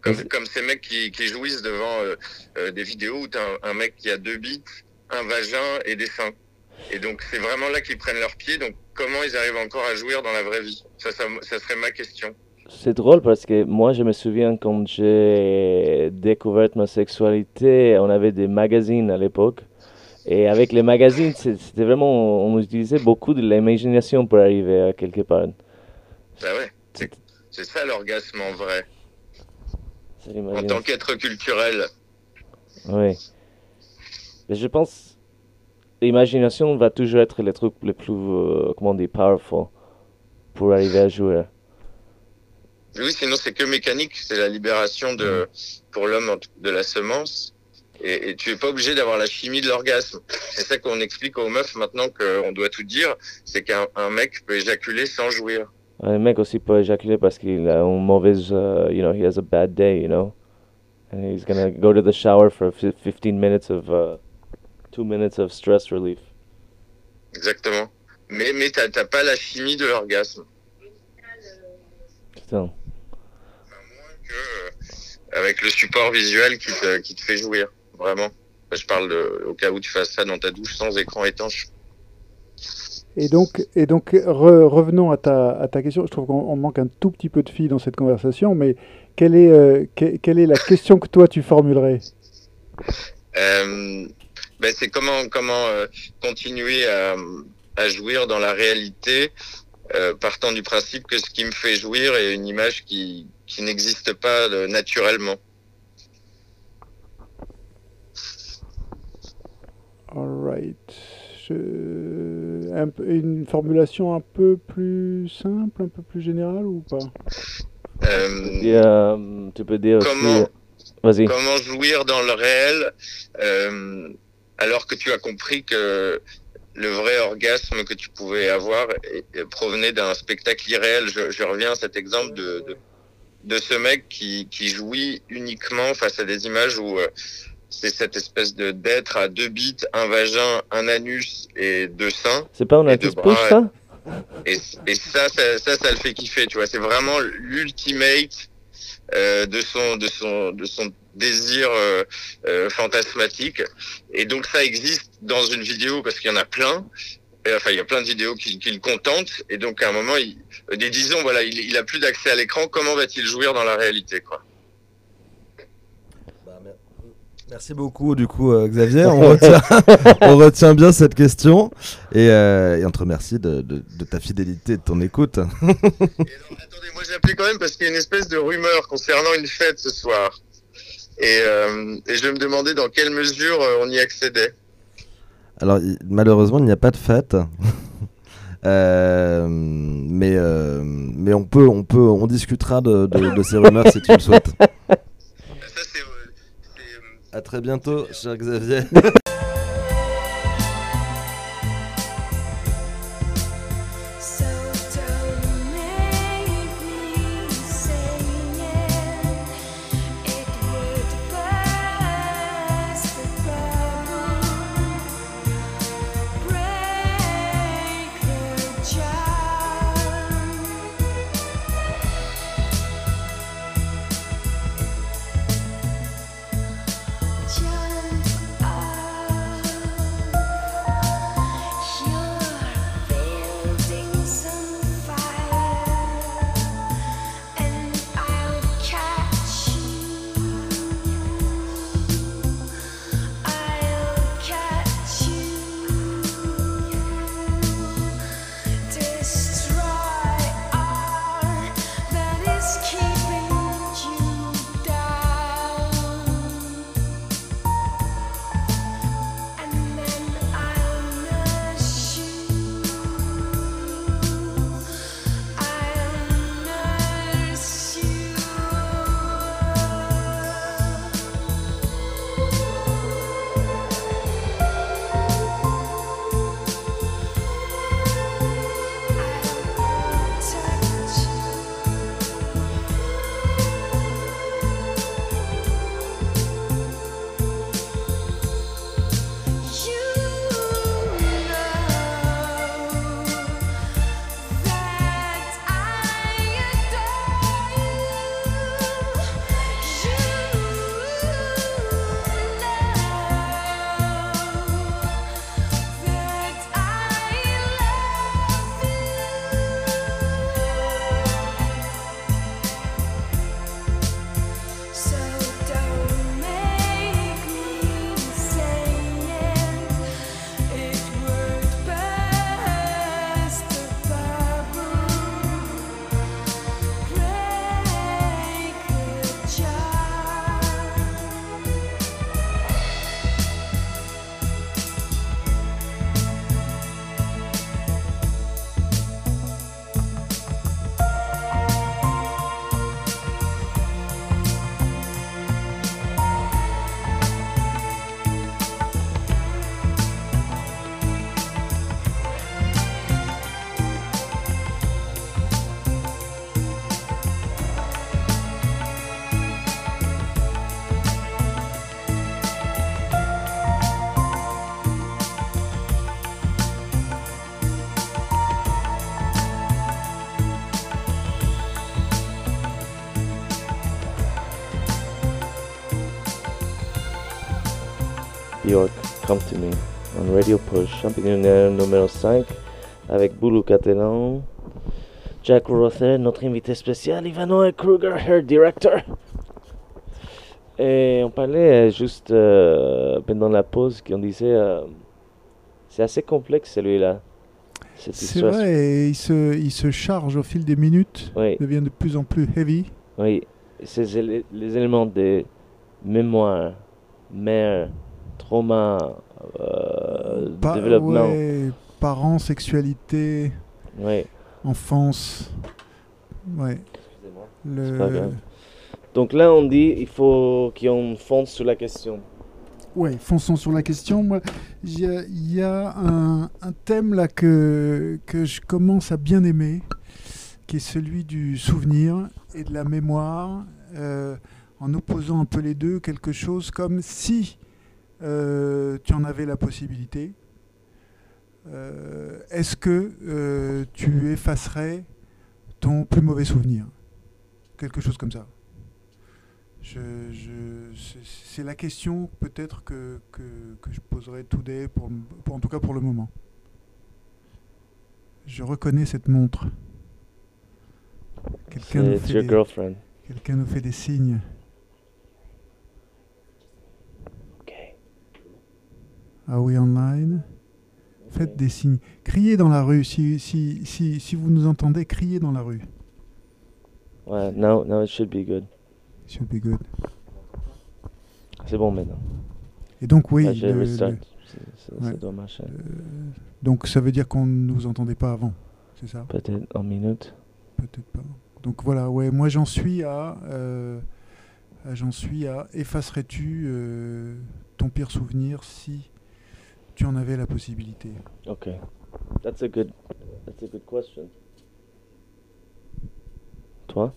Speaker 5: Comme, ces mecs qui, qui jouissent devant euh, euh, des vidéos où tu as un, un mec qui a deux bites, un vagin et des seins. Et donc, c'est vraiment là qu'ils prennent leurs pieds. Donc, comment ils arrivent encore à jouir dans la vraie vie? Ça, ça, ça serait ma question.
Speaker 1: C'est drôle parce que moi, je me souviens quand j'ai découvert ma sexualité, on avait des magazines à l'époque. Et avec les magazines, c'était vraiment, on utilisait beaucoup de l'imagination pour arriver à quelque part.
Speaker 5: Bah ouais, c'est ça l'orgasme en vrai. En tant qu'être culturel.
Speaker 1: Oui. Mais je pense l'imagination va toujours être le truc le plus, euh, comment on dit, powerful pour arriver à jouer.
Speaker 5: Oui, sinon c'est que mécanique, c'est la libération de, pour l'homme de la semence. Et, et tu es pas obligé d'avoir la chimie de l'orgasme. C'est ça qu'on explique aux meufs maintenant qu'on doit tout dire, c'est qu'un un mec peut éjaculer sans jouir.
Speaker 1: Un mec aussi peut éjaculer parce qu'il a une mauvaise, uh, you know, he has a bad day, you know. And he's gonna go to the shower for fif- 15 minutes of, uh, 2 minutes of stress relief.
Speaker 5: Exactement. Mais, mais t'as pas la chimie de l'orgasme.
Speaker 1: Putain.
Speaker 5: Que, euh, avec le support visuel qui te, qui te fait jouir. Vraiment. Je parle de, au cas où tu fasses ça dans ta douche sans écran étanche.
Speaker 2: Et donc, et donc re- revenons à ta, à ta question. Je trouve qu'on on manque un tout petit peu de filles dans cette conversation, mais quelle est, euh, que- quelle est la question que toi tu formulerais?
Speaker 5: Euh, ben c'est comment comment euh, continuer à, à jouir dans la réalité, partant du principe que ce qui me fait jouir est une image qui qui n'existe pas euh, naturellement.
Speaker 2: Alright. Je... Une formulation un peu plus simple, un peu plus générale ou pas?
Speaker 5: Euh,
Speaker 1: tu, euh, tu
Speaker 5: comment, jouir dans le réel euh, alors que tu as compris que le vrai orgasme que tu pouvais avoir provenait d'un spectacle irréel? Je, reviens à cet exemple de de ce mec qui, qui jouit uniquement face à des images où euh, c'est cette espèce de d'être à deux bits, un vagin, un anus et deux seins.
Speaker 1: C'est pas
Speaker 5: Et de
Speaker 1: anti push ça?
Speaker 5: Et, et ça, ça, ça, ça le fait kiffer, tu vois. C'est vraiment l'ultimate euh, de son, de son, de son désir euh, euh, fantasmatique. Et donc ça existe dans une vidéo parce qu'il y en a plein. Et, enfin, il y a plein de vidéos qui, qui le contentent. Et donc à un moment, il, des disons, voilà, il, il a plus d'accès à l'écran. Comment va-t-il jouir dans la réalité, quoi?
Speaker 6: Bah, mer- Merci beaucoup, du coup, euh, Xavier. On [laughs] retient, on retient bien cette question et, euh, et on te remercie de, de- de ta fidélité et de ton écoute. [laughs]
Speaker 5: Et alors, attendez, moi j'ai appelé quand même parce qu'il y a une espèce de rumeur concernant une fête ce soir. Et, euh, et je me demandais dans quelle mesure euh, on y accédait.
Speaker 6: Alors, malheureusement, il n'y a pas de fête. Euh, mais, euh, mais on peut, on peut, on discutera de, de- de ces rumeurs si tu le souhaites.
Speaker 5: Ça, c'est. euh, c'est, euh,
Speaker 6: À très bientôt, cher Xavier. [laughs]
Speaker 1: Come to Me, on Radio Push, champignon numéro 5, avec Boulou Catalan, Jack Rother, notre invité spécial, Ivanoa Kruger, Hair Director. Et on parlait euh, juste euh, pendant la pause qu'on disait, euh, c'est assez complexe celui-là.
Speaker 2: C'est vrai, et il se, il se charge au fil des minutes,
Speaker 1: Oui,
Speaker 2: devient de plus en plus heavy.
Speaker 1: oui. C'est les éléments de mémoire, mère, trauma, euh,
Speaker 2: Pa-
Speaker 1: développement.
Speaker 2: ouais, parents, sexualité,
Speaker 1: Ouais.
Speaker 2: enfance. Ouais. Le-
Speaker 1: C'est pas grave. Donc là, on dit il faut qu'on fonce sur la question.
Speaker 2: Ouais, fonçons sur la question. Moi, il y a, il y a un, un thème là que, que je commence à bien aimer, qui est celui du souvenir et de la mémoire, euh, en opposant un peu les deux, quelque chose comme si euh, tu en avais la possibilité. euh, Est-ce que euh, tu effacerais ton plus mauvais souvenir? Quelque chose comme ça. Je, je- c'est- la question peut-être que, que, que je poserai today, pour, pour- en tout cas pour le moment. Je reconnais cette montre. Nous, des- quelqu'un nous fait des signes. Ah oui, online. Faites des signes. Criez dans la rue. Si, si, si, si vous nous entendez, criez dans la rue.
Speaker 1: Ouais, now, now it should be good.
Speaker 2: Should be good.
Speaker 1: C'est bon maintenant.
Speaker 2: Et donc, oui.
Speaker 1: Là,
Speaker 2: le- le-
Speaker 1: Ça
Speaker 2: Ouais.
Speaker 1: doit marcher.
Speaker 2: euh, donc, ça veut dire qu'on ne nous entendait pas avant. C'est ça?
Speaker 1: Peut-être en minute.
Speaker 2: Peut-être pas. Donc voilà, ouais, moi j'en suis à, euh, j'en suis à effacerais-tu euh, ton pire souvenir si tu en avais la possibilité
Speaker 1: Ok. That's a good, that's a good question. Toi?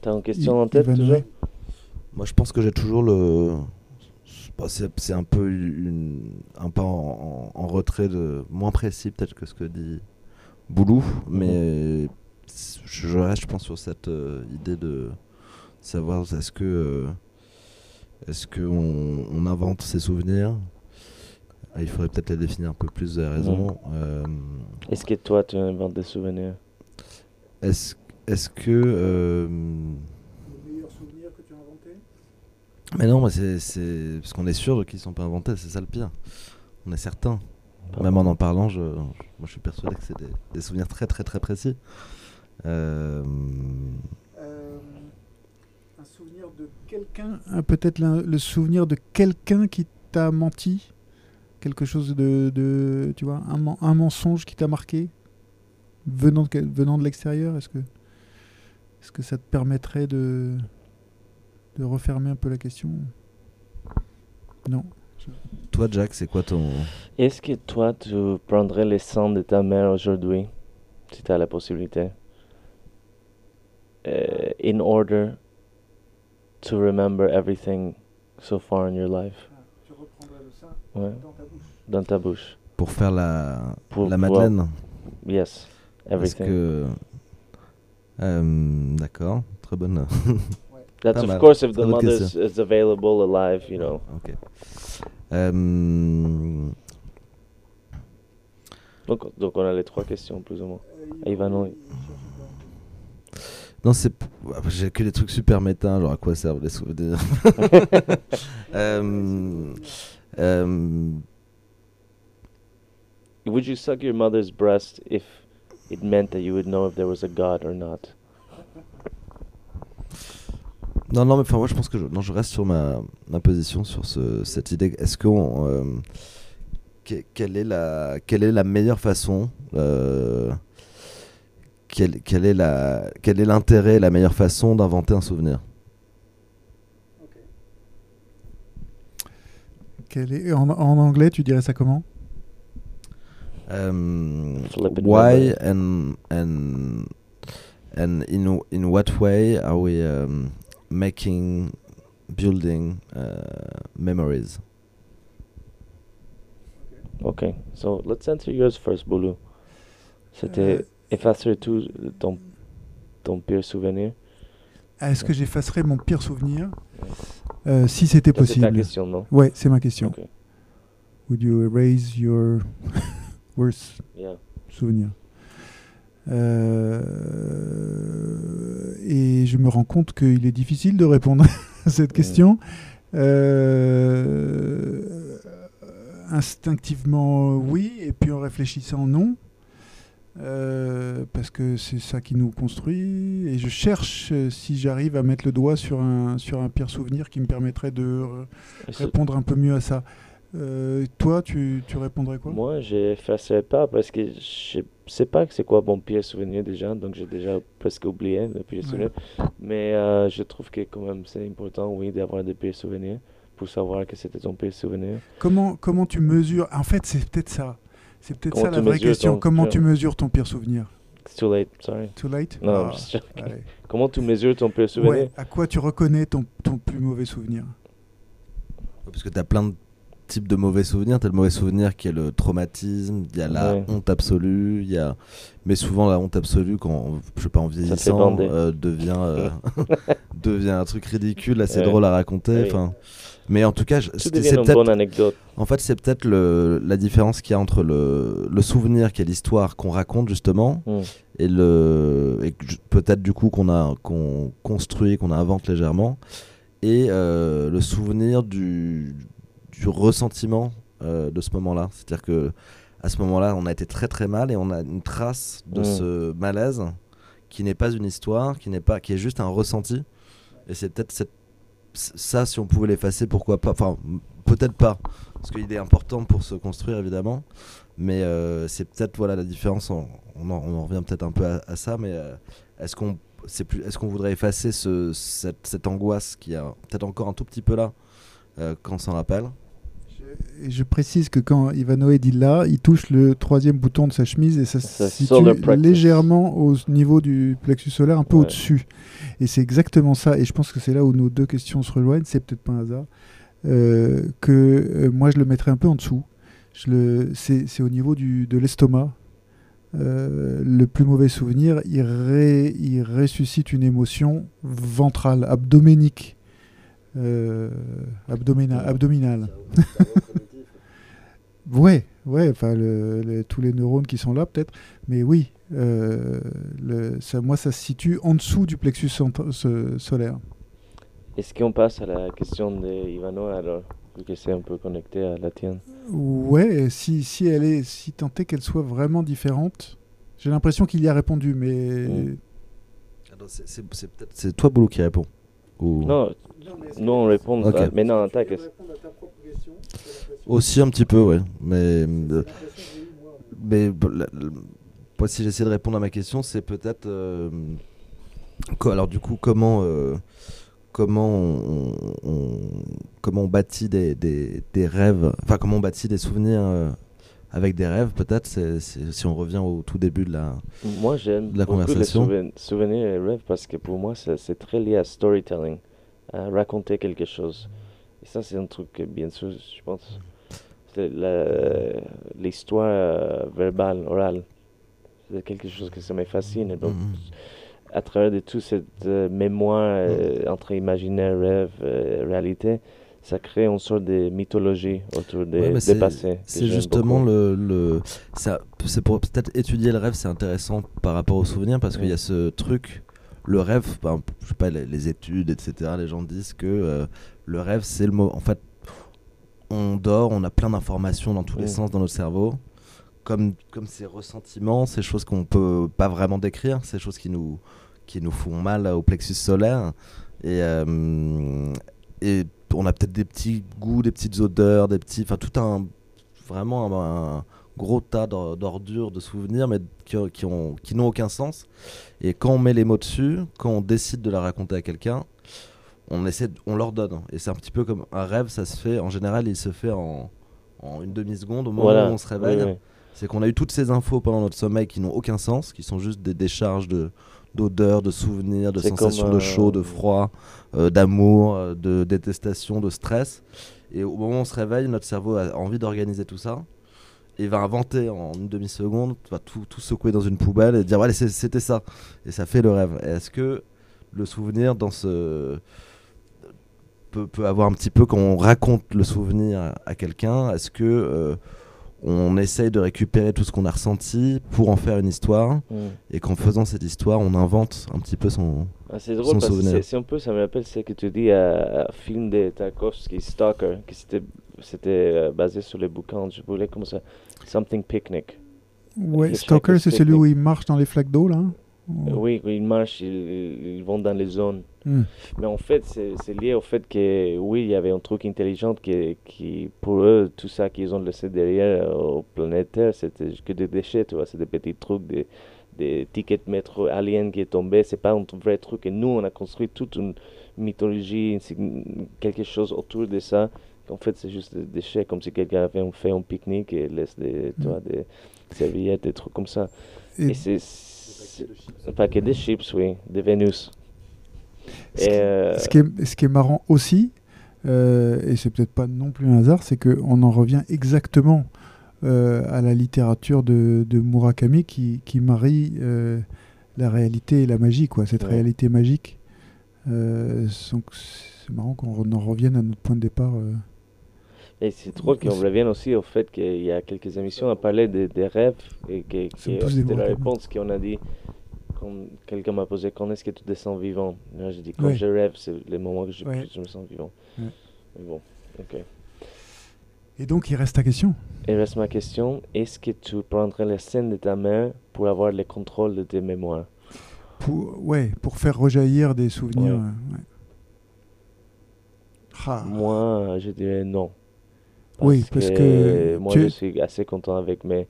Speaker 1: T'as une question en tête toujours?
Speaker 3: Moi, je pense que j'ai toujours le. bah, C'est un peu une, un pas en, retrait de moins précis peut-être que ce que dit Boulou, mais je je reste, je pense, sur cette euh, idée de savoir est-ce que euh, est-ce que on, on invente ses souvenirs? Ah, Il faudrait peut-être les définir un peu plus. Vous avez raison. Euh,
Speaker 1: Est-ce que toi, tu inventes des souvenirs?
Speaker 3: Est-ce est-ce que euh,
Speaker 2: Le meilleur souvenir que tu as inventé?
Speaker 3: Mais non, mais c'est, c'est... parce qu'on est sûr qu'ils sont pas inventés, c'est ça le pire. On est certain.
Speaker 1: Pas
Speaker 3: Même en en parlant, je, moi je suis persuadé que c'est des, des souvenirs très très très précis. Euh,
Speaker 2: Euh, Un souvenir de quelqu'un Ah, Peut-être le souvenir de quelqu'un qui t'a menti? Quelque chose de, de tu vois, un, un mensonge qui t'a marqué venant de, venant de l'extérieur Est-ce que, est-ce que ça te permettrait de, de refermer un peu la question Non.
Speaker 3: Toi, Jack, c'est quoi ton.
Speaker 1: Est-ce que toi, tu prendrais les sangs de ta mère aujourd'hui, si tu as la possibilité, euh, in order to remember everything so far in your life
Speaker 2: Tu reprendrais le sein
Speaker 1: Ouais,
Speaker 2: dans ta bouche.
Speaker 1: dans ta bouche.
Speaker 3: Pour faire la,
Speaker 1: Pour
Speaker 3: la
Speaker 1: pouvoir-
Speaker 3: Madeleine
Speaker 1: Yes,
Speaker 3: Est-ce
Speaker 1: everything.
Speaker 3: que. Euh, D'accord, très bonne. [laughs]
Speaker 1: That's of course if the mother is available, alive, you know.
Speaker 3: ok. Euh,
Speaker 1: Donc, donc on a les trois questions plus ou moins. Ah, Ivan, oui.
Speaker 3: Non, c'est. J'ai que des trucs super méta, genre à quoi servent les souvenirs. [laughs] [laughs] Euh, euh,
Speaker 1: Would you suck your mother's breast if it meant that you would know if there was a God or not?
Speaker 3: Non, non, mais enfin, moi je pense que je, non, je reste sur ma, ma position sur ce, cette idée. Est-ce qu'on. euh, que- quelle, est la, quelle est la meilleure façon euh, quel, quel est la, quel est l'intérêt, la meilleure façon d'inventer un souvenir?
Speaker 2: Quel est, en, en anglais, tu dirais ça comment?
Speaker 3: Um, why and and and in in what way are we um, making building uh, memories?
Speaker 1: Okay, so let's answer yours first, Boulou. C'était
Speaker 2: Euh,
Speaker 1: effacer tout ton, ton pire souvenir.
Speaker 2: Est-ce que j'effacerais mon pire souvenir? Euh, si c'était
Speaker 1: Ça, C'est ta
Speaker 2: possible
Speaker 1: question, non?
Speaker 2: Ouais, c'est ma question. Would you erase your [laughs] worst
Speaker 1: Yeah.
Speaker 2: souvenir Euh, Et je me rends compte qu'il est difficile de répondre [laughs] à cette question. Euh, instinctivement, oui, et puis en réfléchissant, non. Euh, parce que c'est ça qui nous construit. Et je cherche euh, si j'arrive à mettre le doigt sur un, sur un pire souvenir qui me permettrait de répondre un peu mieux à ça. Euh, toi, tu, tu répondrais quoi?
Speaker 1: Moi, j'effacerai pas parce que je sais pas que c'est quoi mon pire souvenir déjà, donc j'ai déjà presque oublié le pire
Speaker 2: Ouais.
Speaker 1: souvenir. Mais je trouve que quand même c'est important, oui, d'avoir des pires souvenirs pour savoir que c'était ton pire souvenir.
Speaker 2: comment, comment tu mesures? En fait, c'est peut-être ça. C'est peut-être ça la vraie question.
Speaker 1: ton
Speaker 2: Comment tu mesures ton pire souvenir?
Speaker 1: It's too late, sorry.
Speaker 2: Too late?
Speaker 1: Non,
Speaker 2: Ah, allez. [laughs]
Speaker 1: Comment tu mesures ton pire souvenir?
Speaker 2: Ouais, À quoi tu reconnais ton, ton plus mauvais souvenir?
Speaker 3: Parce que tu as plein de types de mauvais souvenirs. Tu as le mauvais souvenir qui est le traumatisme, il y a la
Speaker 1: Ouais.
Speaker 3: honte absolue, il y a... mais souvent la honte absolue, quand, je sais pas, en vieillissant, euh, devient, euh, [laughs] [laughs] devient un truc ridicule, assez
Speaker 1: Ouais.
Speaker 3: drôle à raconter.
Speaker 1: Oui.
Speaker 3: Mais en tout cas, c'est peut-être
Speaker 1: bonne anecdote.
Speaker 3: En fait, c'est peut-être la différence qu'il y a entre le, le souvenir, qui est l'histoire qu'on raconte justement,
Speaker 1: Mm.
Speaker 3: et, le, et peut-être du coup qu'on a qu'on construit, qu'on invente légèrement, et euh, le souvenir du, du ressentiment euh, de ce moment-là. C'est-à-dire que à ce moment-là, on a été très très mal et on a une trace de
Speaker 1: Mm.
Speaker 3: ce malaise qui n'est pas une histoire, qui n'est pas, qui est juste un ressenti. Et c'est peut-être cette ça, si on pouvait l'effacer, pourquoi pas? Enfin, peut-être pas, parce qu'il est important pour se construire, évidemment. Mais euh, c'est peut-être voilà la différence. On, en, revient peut-être un peu à, ça, mais euh, est-ce qu'on voudrait effacer ce, cette, angoisse qui a peut-être encore un tout petit peu là euh, quand on s'en rappelle?
Speaker 2: Je précise que quand Ivanoé dit là, il touche le troisième bouton de sa chemise et ça se situe légèrement au niveau du plexus solaire, un peu
Speaker 1: Ouais.
Speaker 2: au-dessus. Et c'est exactement ça. Et je pense que c'est là où nos deux questions se rejoignent. C'est peut-être pas un hasard. euh, que euh, moi, je le mettrais un peu en dessous. Je le, c'est, c'est au niveau du, de l'estomac. Euh, le plus mauvais souvenir, il, ré- il ressuscite une émotion ventrale, abdoménique, euh, abdomina- abdominale. [laughs] Ouais, ouais, enfin le- le- tous les neurones qui sont là peut-être, mais oui, euh, le, ça, moi ça se situe en dessous du plexus solaire.
Speaker 1: Est-ce qu'on passe à la question de Ivano alors, vu que c'est un peu connecté à la tienne?
Speaker 2: Ouais, si, si elle est, si tant est qu'elle soit vraiment différente, j'ai l'impression qu'il y a répondu, mais
Speaker 1: Mm.
Speaker 3: C'est peut-être c'est toi Boulou qui répond. Ou...
Speaker 1: Non, nous on répond.
Speaker 3: Ok.
Speaker 1: à- Mais non, ta question.
Speaker 3: Aussi un petit peu, ouais. Mais, euh, mais moi, si j'essaie de répondre à ma question, c'est peut-être. euh, alors, du coup, comment, euh, comment, on, on- comment on bâtit des, des, des rêves, enfin, comment on bâtit des souvenirs euh, avec des rêves, peut-être, si on revient au tout début de la.
Speaker 1: Moi, j'aime
Speaker 3: de la
Speaker 1: beaucoup les
Speaker 3: conversation.
Speaker 1: souven- souvenirs et rêves parce que pour moi, c'est très lié à storytelling, à raconter quelque chose. Et ça, c'est un truc que, bien sûr, je pense, c'est l'histoire euh, verbale, orale. C'est quelque chose que ça me fascine. Et donc,
Speaker 3: Mhm.
Speaker 1: à travers de toute cette euh, mémoire euh, entre imaginaire, rêve, réalité, ça crée une sorte de mythologie autour des,
Speaker 3: Ouais,
Speaker 1: passés.
Speaker 3: C'est justement
Speaker 1: beaucoup.
Speaker 3: le, le c'est pour peut-être étudier le rêve, c'est intéressant par rapport aux souvenirs parce qu'il y a ce truc, le rêve, ben, je sais pas, les, les études, etc. Les gens disent que euh, le rêve, c'est le mot. En fait, on dort, on a plein d'informations dans tous les
Speaker 1: Mm.
Speaker 3: sens dans notre cerveau, comme comme ces ressentiments, ces choses qu'on peut pas vraiment décrire, ces choses qui nous qui nous font mal au plexus solaire et euh, et on a peut-être des petits goûts, des petites odeurs, des petits, enfin tout un vraiment un, un gros tas d'or- d'ordures, de souvenirs, mais qui, qui ont qui n'ont aucun sens. Et quand on met les mots dessus, quand on décide de la raconter à quelqu'un, on essaie, on leur donne. Et c'est un petit peu comme un rêve, ça se fait en général, il se fait en, en une demi seconde au moment
Speaker 1: Voilà.
Speaker 3: où on se réveille.
Speaker 1: Oui, oui.
Speaker 3: C'est qu'on a eu toutes ces infos pendant notre sommeil qui n'ont aucun sens, qui sont juste des décharges de d'odeurs, de souvenirs, de sensations de
Speaker 1: euh,
Speaker 3: chaud, de froid, euh, d'amour, euh, de détestation, de stress. Et au moment où on se réveille, notre cerveau a envie d'organiser tout ça et va inventer en une demi-seconde, va tout, tout secouer dans une poubelle et dire voilà c'est- c'était ça. Et ça fait le rêve. Est-ce que le souvenir dans ce peut, peut avoir un petit peu quand on raconte le souvenir à, à quelqu'un, est-ce que euh, on essaye de récupérer tout ce qu'on a ressenti pour en faire une histoire
Speaker 1: Mm.
Speaker 3: et qu'en faisant cette histoire, on invente un petit peu son.
Speaker 1: Ah, c'est drôle
Speaker 3: son
Speaker 1: parce
Speaker 3: souvenir.
Speaker 1: c'est- c'est un peu, ça me rappelle ce que tu dis à, à film de Tarkovsky, Stalker, que c'était c'était euh, basé sur les bouquins, je voulais comme ça, Something Picnic.
Speaker 2: Ouais, Stalker, c'est celui où il marche dans les flaques d'eau, là
Speaker 1: Euh, Oui, ils marchent, ils, ils vont dans les zones.
Speaker 2: Hmm.
Speaker 1: Mais en fait, c'est lié au fait que, oui, il y avait un truc intelligent qui, qui pour eux, tout ça qu'ils ont laissé derrière euh, au planète Terre, c'était que des déchets, tu vois, c'est des petits trucs, des, des tickets de métro aliens qui est tombé, c'est pas un vrai truc. Et nous, on a construit toute une mythologie, quelque chose autour de ça. En fait, c'est juste des déchets, comme si quelqu'un avait fait un pique-nique et laisse des, tu
Speaker 2: Mm.
Speaker 1: vois, des serviettes, des trucs comme ça.
Speaker 2: Et
Speaker 1: Et c'est c'est- un paquet de chips, oui, de Vénus.
Speaker 2: ce,
Speaker 1: Et,
Speaker 2: qui,
Speaker 1: euh,
Speaker 2: ce qui est, ce qui est marrant aussi, euh, et c'est peut-être pas non plus un hasard, c'est qu'on en revient exactement euh, à la littérature de, de Murakami qui, qui marie euh, la réalité et la magie, quoi, cette
Speaker 1: Ouais.
Speaker 2: réalité magique. Donc c'est marrant qu'on en revienne à notre point de départ.
Speaker 1: Et c'est drôle qu'on revienne aussi au fait qu'il y a quelques émissions parler de- des rêves et que, c'était la réponse qu'on a dit quand quelqu'un m'a posé quand est-ce que tu te sens vivant? Là j'ai dit quand
Speaker 2: Ouais.
Speaker 1: je rêve c'est le moment que je,
Speaker 2: Ouais.
Speaker 1: je me sens vivant.
Speaker 2: Ouais.
Speaker 1: Bon, ok.
Speaker 2: Et donc il reste ta question?
Speaker 1: Et reste ma question, est-ce que tu prendrais les scènes de ta mère pour avoir le contrôle de tes mémoires?
Speaker 2: Pour, ouais, pour faire rejaillir des souvenirs. Euh. Ah,
Speaker 1: Moi, je dirais non.
Speaker 2: Oui, parce que
Speaker 1: moi,
Speaker 2: tu-
Speaker 1: je suis assez content avec, mais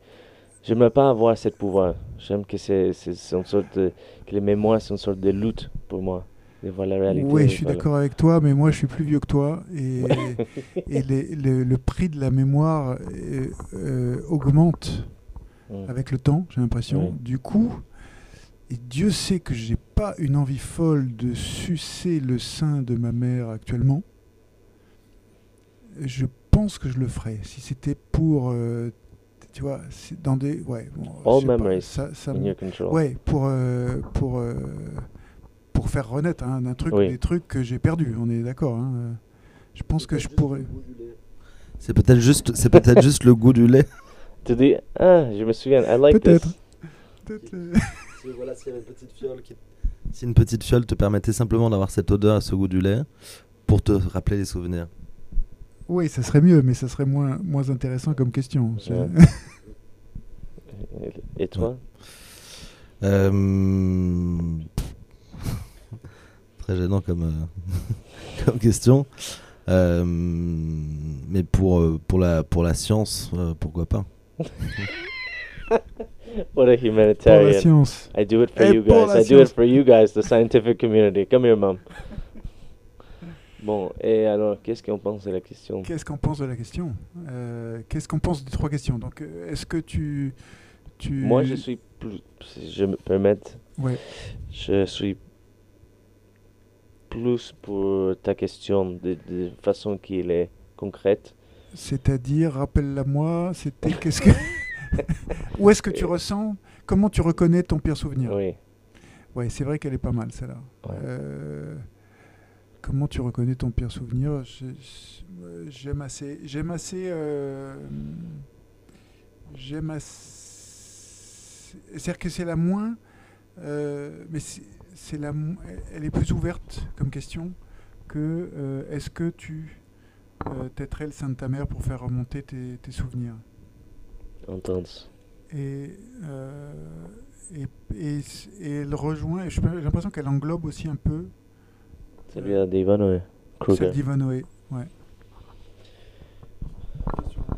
Speaker 1: j'aimerais pas avoir ce pouvoir. J'aime que c'est une sorte de, que les mémoires sont une sorte de lutte pour moi, de voir la réalité.
Speaker 2: Oui, je suis
Speaker 1: voilà.
Speaker 2: d'accord avec toi, mais moi je suis plus vieux que toi et, [laughs] et les- le, le prix de la mémoire euh, euh, augmente
Speaker 1: Mm.
Speaker 2: avec le temps, j'ai l'impression. Du coup, et Dieu sait que j'ai pas une envie folle de sucer le sein de ma mère actuellement. Je pense que je le ferais si c'était pour, euh, tu vois, dans des, ouais, bon, je
Speaker 1: All
Speaker 2: pas,
Speaker 1: memories
Speaker 2: ça, ça
Speaker 1: In your control.
Speaker 2: Ouais, pour, euh, pour, euh, pour faire renaître hein, un truc,
Speaker 1: Oui.
Speaker 2: des trucs que j'ai perdus, on est d'accord. hein. Je pense que je pourrais.
Speaker 3: C'est peut-être juste, c'est peut-être juste le goût du lait. [laughs]
Speaker 1: Tu dis, ah, je me souviens, I like
Speaker 2: Peut-être.
Speaker 1: this.
Speaker 2: Peut-être, [laughs]
Speaker 3: Si, voilà, s'il y avait une petite fiole qui- Si une petite fiole te permettait simplement d'avoir cette odeur à ce goût du lait pour te rappeler les souvenirs.
Speaker 2: Oui, ça serait mieux, mais ça serait moins, moins intéressant comme question.
Speaker 1: Ouais. Et- toi
Speaker 3: Euh, Très gênant comme, euh, [laughs] comme question. Euh, mais pour, pour, la, pour la science, euh, pourquoi pas [laughs]
Speaker 1: What a
Speaker 2: Pour la
Speaker 1: humanitarian.
Speaker 2: science.
Speaker 1: I do it for
Speaker 2: Et
Speaker 1: you
Speaker 2: pour
Speaker 1: guys.
Speaker 2: la
Speaker 1: I do it for you guys, the scientific community. Come here, mom. Bon, et alors, qu'est-ce qu'on pense de la question?
Speaker 2: Qu'est-ce qu'on pense de la question? Euh, Qu'est-ce qu'on pense des trois questions? Donc, euh, est-ce que tu, tu.
Speaker 1: Moi, je suis plus, si je me permets,
Speaker 2: Ouais.
Speaker 1: je suis plus pour ta question de, de façon qui est concrète.
Speaker 2: C'est-à-dire, rappelle-la moi, c'était qu'est-ce que. [laughs] [laughs] Où est-ce que tu ressens Comment tu reconnais ton pire souvenir?
Speaker 1: Oui.
Speaker 2: Ouais, c'est vrai qu'elle est pas mal, celle-là.
Speaker 1: Ouais.
Speaker 2: Euh, comment tu reconnais ton pire souvenir? J'aime assez. J'aime assez. euh, J'aime assez. C'est-à-dire que c'est la moins. euh, mais c'est la. elle- est plus ouverte comme question que euh, est-ce que tu têterais le sein de ta mère pour faire remonter tes, tes souvenirs?
Speaker 1: Intense.
Speaker 2: et, et, et, et elle rejoint, j'ai l'impression qu'elle englobe aussi un peu
Speaker 1: Celui d'Ivanoé. Kruger.
Speaker 2: celle d'Ivanoé. Ouais.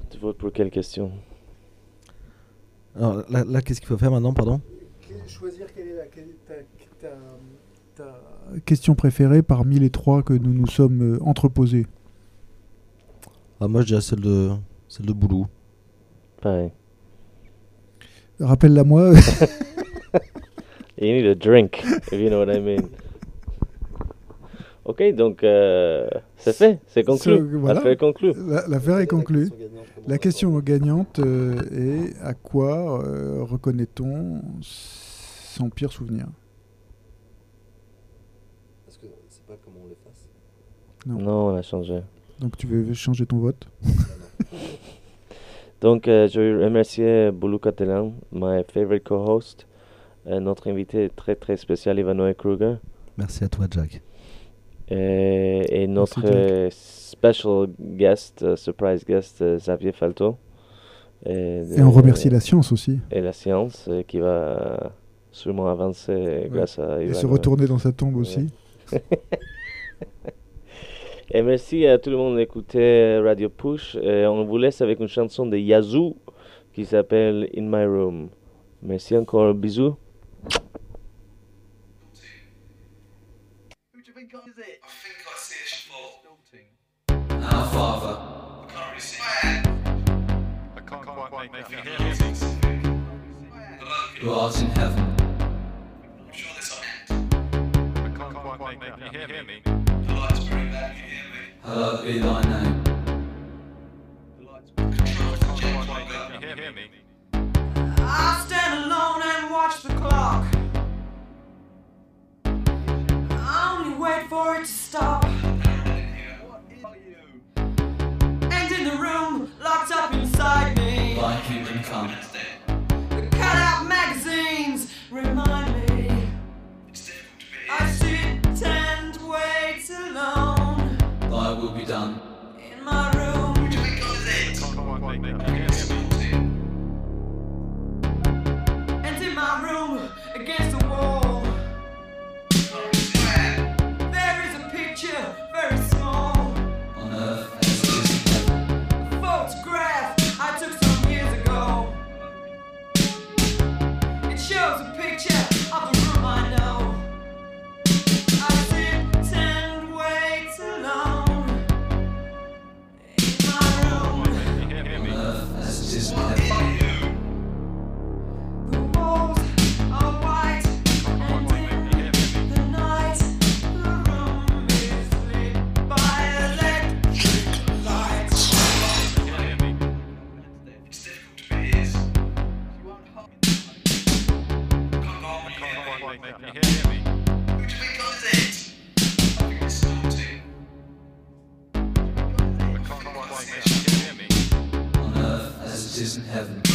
Speaker 1: Tu votes pour quelle question?
Speaker 3: Alors là, là, qu'est-ce qu'il faut faire maintenant, pardon?
Speaker 2: Choisir quelle est ta, question préférée parmi les trois que nous nous sommes euh, entreposés.
Speaker 3: ah, Moi, je dirais celle de, celle de Boulou.
Speaker 1: Pareil.
Speaker 2: Rappelle-la moi. [laughs]
Speaker 1: You need a drink, if you know what I mean. [laughs] Ok, donc euh, c'est fait, c'est conclu.
Speaker 2: Ce- voilà.
Speaker 1: L'affaire est conclue.
Speaker 2: La- L'affaire est conclue. La question gagnante euh, est à quoi euh, reconnaît-on son pire souvenir?
Speaker 3: Parce que c'est pas comment on l'efface.
Speaker 2: Non.
Speaker 1: Non, on a changé.
Speaker 2: Donc tu veux changer ton vote? [laughs]
Speaker 1: Donc, euh, je veux remercier Boulou Catalan, my favorite co-host, euh, notre invité très très spécial, Ivanoé Kruger,
Speaker 3: Merci à toi, Jack.
Speaker 1: Et, et notre euh, special guest, euh, surprise guest, euh, Xavier Falto. Et,
Speaker 2: Et on remercie la science aussi.
Speaker 1: et la science euh, qui va sûrement avancer grâce à
Speaker 2: Et
Speaker 1: Ivan
Speaker 2: se
Speaker 1: Noé.
Speaker 2: retourner dans sa tombe
Speaker 1: Ouais.
Speaker 2: aussi. [laughs]
Speaker 1: Et merci à tout le monde d'écouter Radio Push. Et on vous laisse avec une chanson de Yazoo qui s'appelle In My Room. Merci encore, bisous.
Speaker 7: is it? I think I see a schmalt. Our Father.
Speaker 8: I can't really see I can't, I can't quite make, make. Who art in heaven. I'm sure this end. I can't quite make hear me? The light's very bad, you hear me? Hallowed be thy name. The
Speaker 7: light's Control,
Speaker 8: hear me? After stop. And in the room,
Speaker 7: locked up
Speaker 8: inside me, Thy kingdom come, the
Speaker 7: cut-out magazines remind me.
Speaker 8: I sit and wait alone
Speaker 7: thy
Speaker 8: will be done. in my room.
Speaker 7: isn't heaven.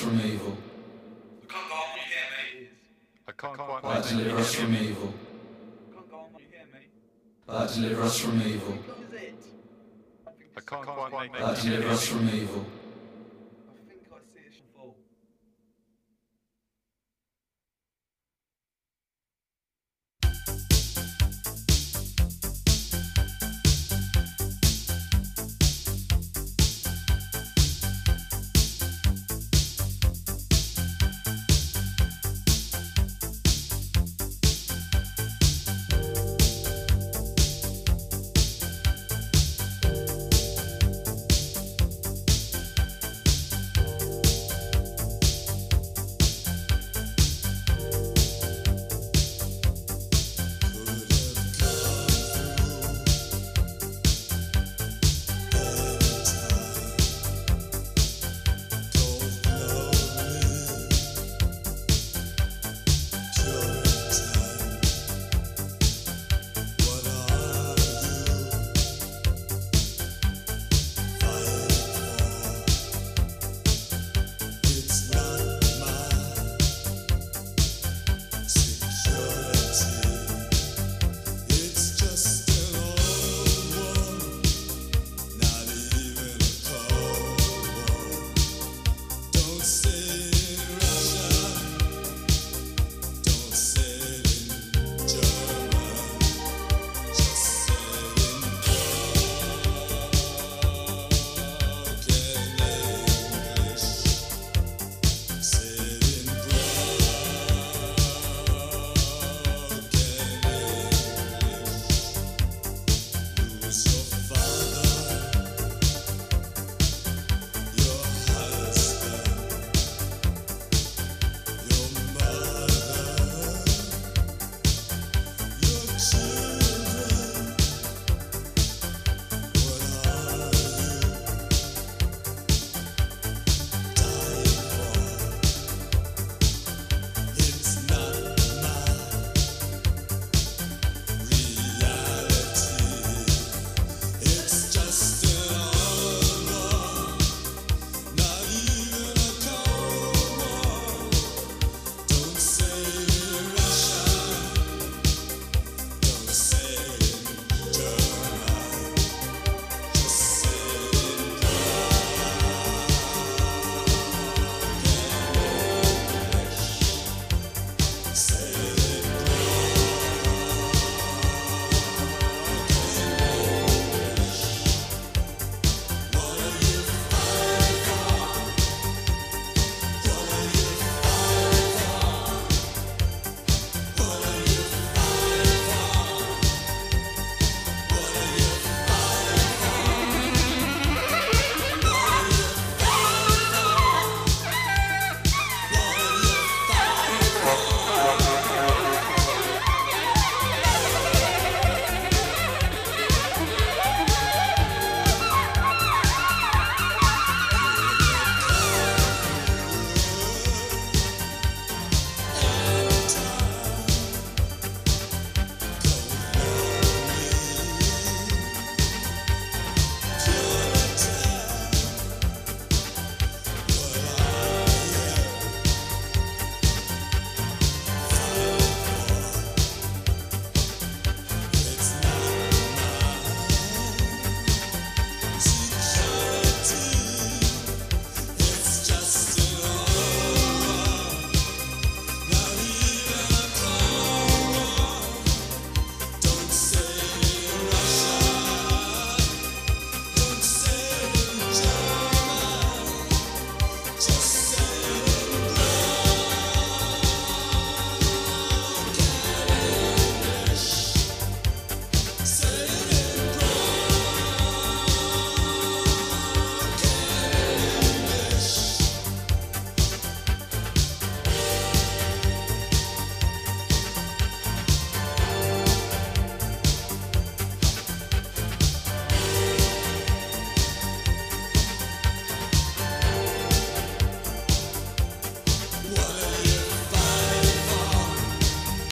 Speaker 7: From evil. Thy deliver us from evil. Thy deliver us from evil. Thy deliver us from evil.